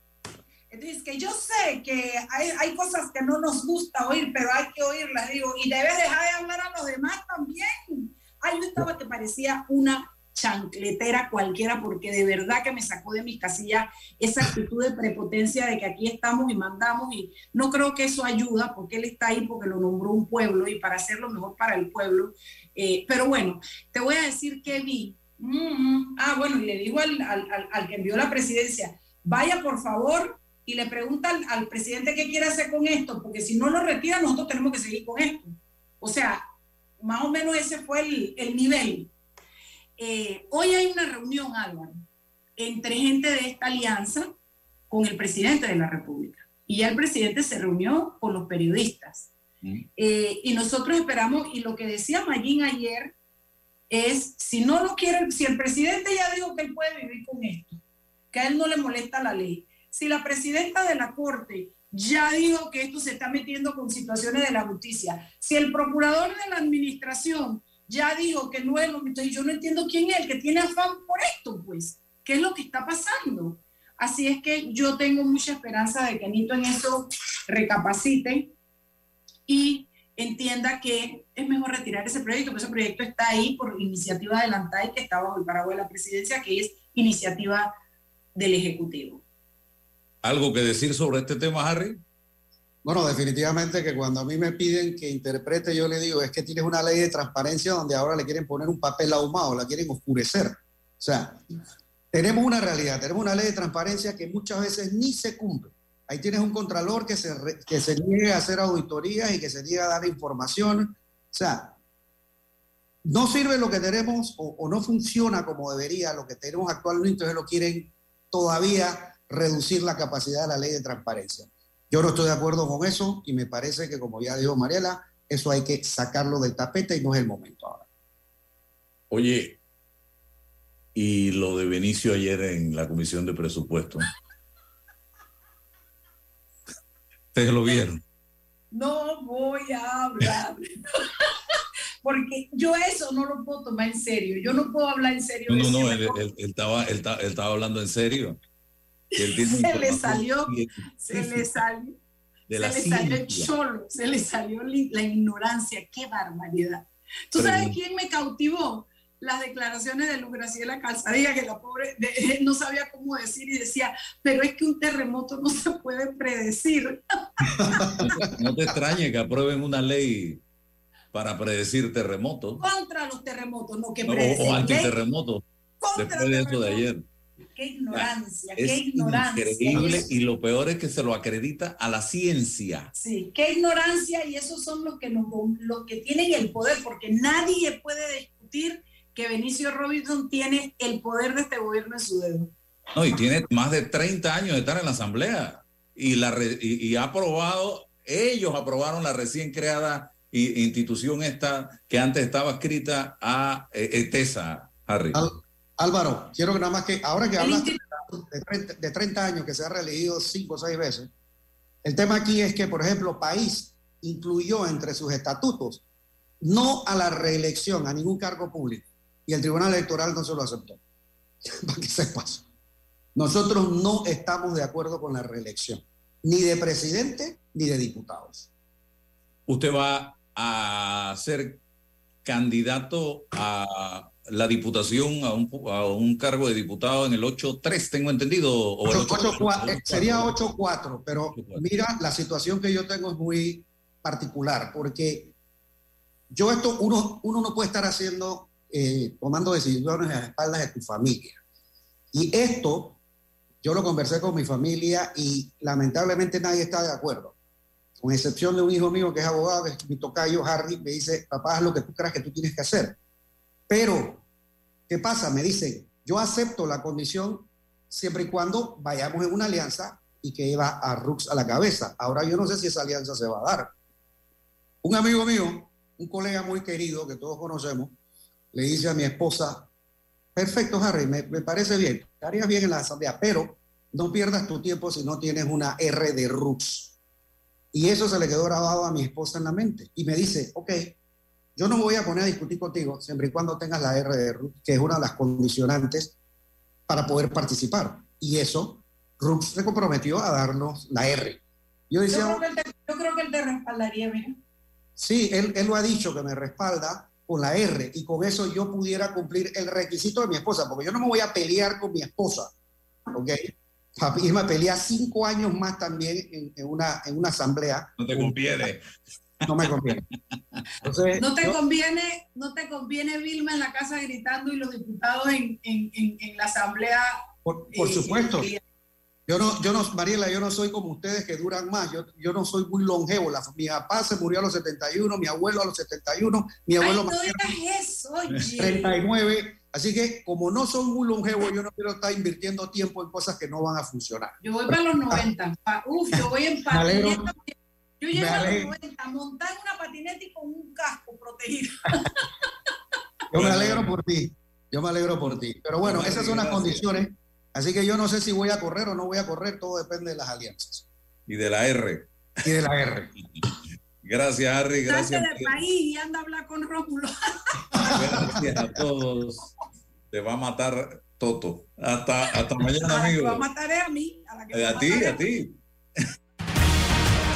Entonces, que yo sé que hay, hay cosas que no nos gusta oír, pero hay que oírlas, digo, y debes dejar de hablar a los demás también. Ay, yo estaba que parecía una chancletera cualquiera, porque de verdad que me sacó de mis casillas esa actitud de prepotencia de que aquí estamos y mandamos, y no creo que eso ayuda, porque él está ahí porque lo nombró un pueblo y para hacer lo mejor para el pueblo. Eh, pero bueno, te voy a decir que vi. Mm, ah, bueno, y le digo al- al- al que envió la presidencia, vaya por favor y le pregunta al, al presidente qué quiere hacer con esto, porque si no lo retira, nosotros tenemos que seguir con esto. O sea, más o menos ese fue el, el nivel. Eh, hoy hay una reunión, Álvaro, entre gente de esta alianza con el presidente de la República. Y ya el presidente se reunió con los periodistas. Eh, y nosotros esperamos, y lo que decía Mayín ayer es, si no lo quiere, si el presidente ya dijo que él puede vivir con esto, que a él no le molesta la ley, si la presidenta de la Corte ya dijo que esto se está metiendo con situaciones de la justicia, si el procurador de la administración ya dijo que no es lo entonces yo no entiendo quién es el que tiene afán por esto, pues, ¿qué es lo que está pasando? Así es que yo tengo mucha esperanza de que Nito en eso recapacite y entienda que es mejor retirar ese proyecto, porque ese proyecto está ahí por iniciativa adelantada y que está bajo el paraguas de la presidencia, que es iniciativa del Ejecutivo. ¿Algo que decir sobre este tema, Harry? Bueno, definitivamente que cuando a mí me piden que interprete, yo le digo, es que tienes una ley de transparencia donde ahora le quieren poner un papel ahumado, la quieren oscurecer. O sea, tenemos una realidad, tenemos una ley de transparencia que muchas veces ni se cumple. Ahí tienes un contralor que se, re- que se niega a hacer auditorías y que se niega a dar información. O sea, no sirve lo que tenemos o, o no funciona como debería lo que tenemos actualmente, entonces lo quieren todavía reducir la capacidad de la ley de transparencia. Yo no estoy de acuerdo con eso y me parece que, como ya dijo Mariela, eso hay que sacarlo del tapete y no es el momento ahora. Oye, y lo de Benicio ayer en la comisión de presupuesto. Ustedes lo vieron. No voy a hablar. Porque yo eso no lo puedo tomar en serio. Yo no puedo hablar en serio. No, de no, no, él, él- él estaba, él, ta- él estaba hablando en serio. Se le salió, se le salió, se le salió el cholo, se le salió li- la ignorancia, qué barbaridad. ¿Tú Pero- sabes quién me cautivó? Las declaraciones de Luz Graciela Calzadilla, que la pobre de- no sabía cómo decir y decía, pero es que un terremoto no se puede predecir. No te extrañe que aprueben una ley para predecir terremotos Contra los terremotos, no que ¿no? o, predecir. o antiterremotos después de eso de ayer. Qué ignorancia, Es qué ignorancia. increíble y lo peor es que se lo acredita a la ciencia. Sí, qué ignorancia y esos son los que, nos, los que tienen el poder, porque nadie puede discutir que Benicio Robinson tiene el poder de este gobierno en su dedo. No, y tiene más de 30 años de estar en la Asamblea y, la y, y ha aprobado, ellos aprobaron la recién creada institución esta que antes estaba escrita a eh, ETESA, Harry. Álvaro, quiero que nada más que, ahora que hablas de 30, de 30 años que se ha reelegido cinco o seis veces, el tema aquí es que, por ejemplo, País incluyó entre sus estatutos no a la reelección, a ningún cargo público, y el Tribunal Electoral no se lo aceptó. Para que sepas. Nosotros no estamos de acuerdo con la reelección, ni de presidente ni de diputados. Usted va a ser candidato a la diputación, a un, a un cargo de diputado en el 8-3, tengo entendido. O el 8, 8-4, 4, eh, sería 8-4, pero mira, la situación que yo tengo es muy particular, porque yo esto, uno, uno no puede estar haciendo, eh, tomando decisiones a las espaldas de tu familia. Y esto, yo lo conversé con mi familia y lamentablemente nadie está de acuerdo, con excepción de un hijo mío que es abogado, que es mi tocayo, Harry, me dice, papá, haz lo que tú creas que tú tienes que hacer. Pero, ¿qué pasa? Me dicen, yo acepto la condición siempre y cuando vayamos en una alianza y que lleva a Rux a la cabeza. Ahora yo no sé si esa alianza se va a dar. Un amigo mío, un colega muy querido que todos conocemos, le dice a mi esposa, perfecto Harry, me, parece bien, estarías bien en la asamblea, pero no pierdas tu tiempo si no tienes una R de Rux. Y eso se le quedó grabado a mi esposa en la mente. Y me dice, ok, yo no voy a poner a discutir contigo siempre y cuando tengas la R de RUT, que es una de las condicionantes para poder participar. Y eso, RUT se comprometió a darnos la R. Yo Yo decía, creo, que él te, yo creo que él te respaldaría, mira. sí, él, él lo ha dicho que me respalda con la R y con eso yo pudiera cumplir el requisito de mi esposa, porque yo no me voy a pelear con mi esposa, ¿ok? Para irme a pelear cinco años más también en, en una, en una asamblea. No te conviene. No me conviene. Entonces, No te yo- conviene, no te conviene Vilma en la casa gritando y los diputados en, en, en, en la asamblea. Por, por eh, supuesto. Yo no, yo no, Mariela, yo no soy como ustedes que duran más. Yo, yo no soy muy longevo. La, mi papá se murió a los 71, mi abuelo a los 71, mi Ay, abuelo no mayor digas eso, oye. 39. Así que como no soy muy longevo, yo no quiero estar invirtiendo tiempo en cosas que no van a funcionar. Yo voy para los 90. pa- uf, yo voy en. Yo llego a los alegro. 90, montar una patineta y con un casco protegido. Yo me alegro por ti. Yo me alegro por ti. Pero bueno, esas son las condiciones. Así que yo no sé si voy a correr o no voy a correr. Todo depende de las alianzas Y de la R. y de la R. Gracias, Harry. Salte Gracias. del país y anda a hablar con Rómulo. Gracias a todos. Te va a matar Toto. Hasta, hasta mañana, A la que va a amigo. matar a mí. A la que A ti, a ti.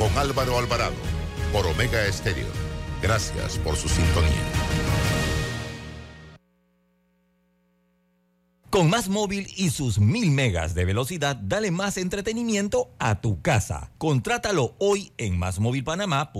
con Álvaro Alvarado por Omega Estéreo. Gracias por su sintonía. Con Más Móvil y sus mil megas de velocidad, dale más entretenimiento a tu casa. Contrátalo hoy en másmóvilpanamá.com.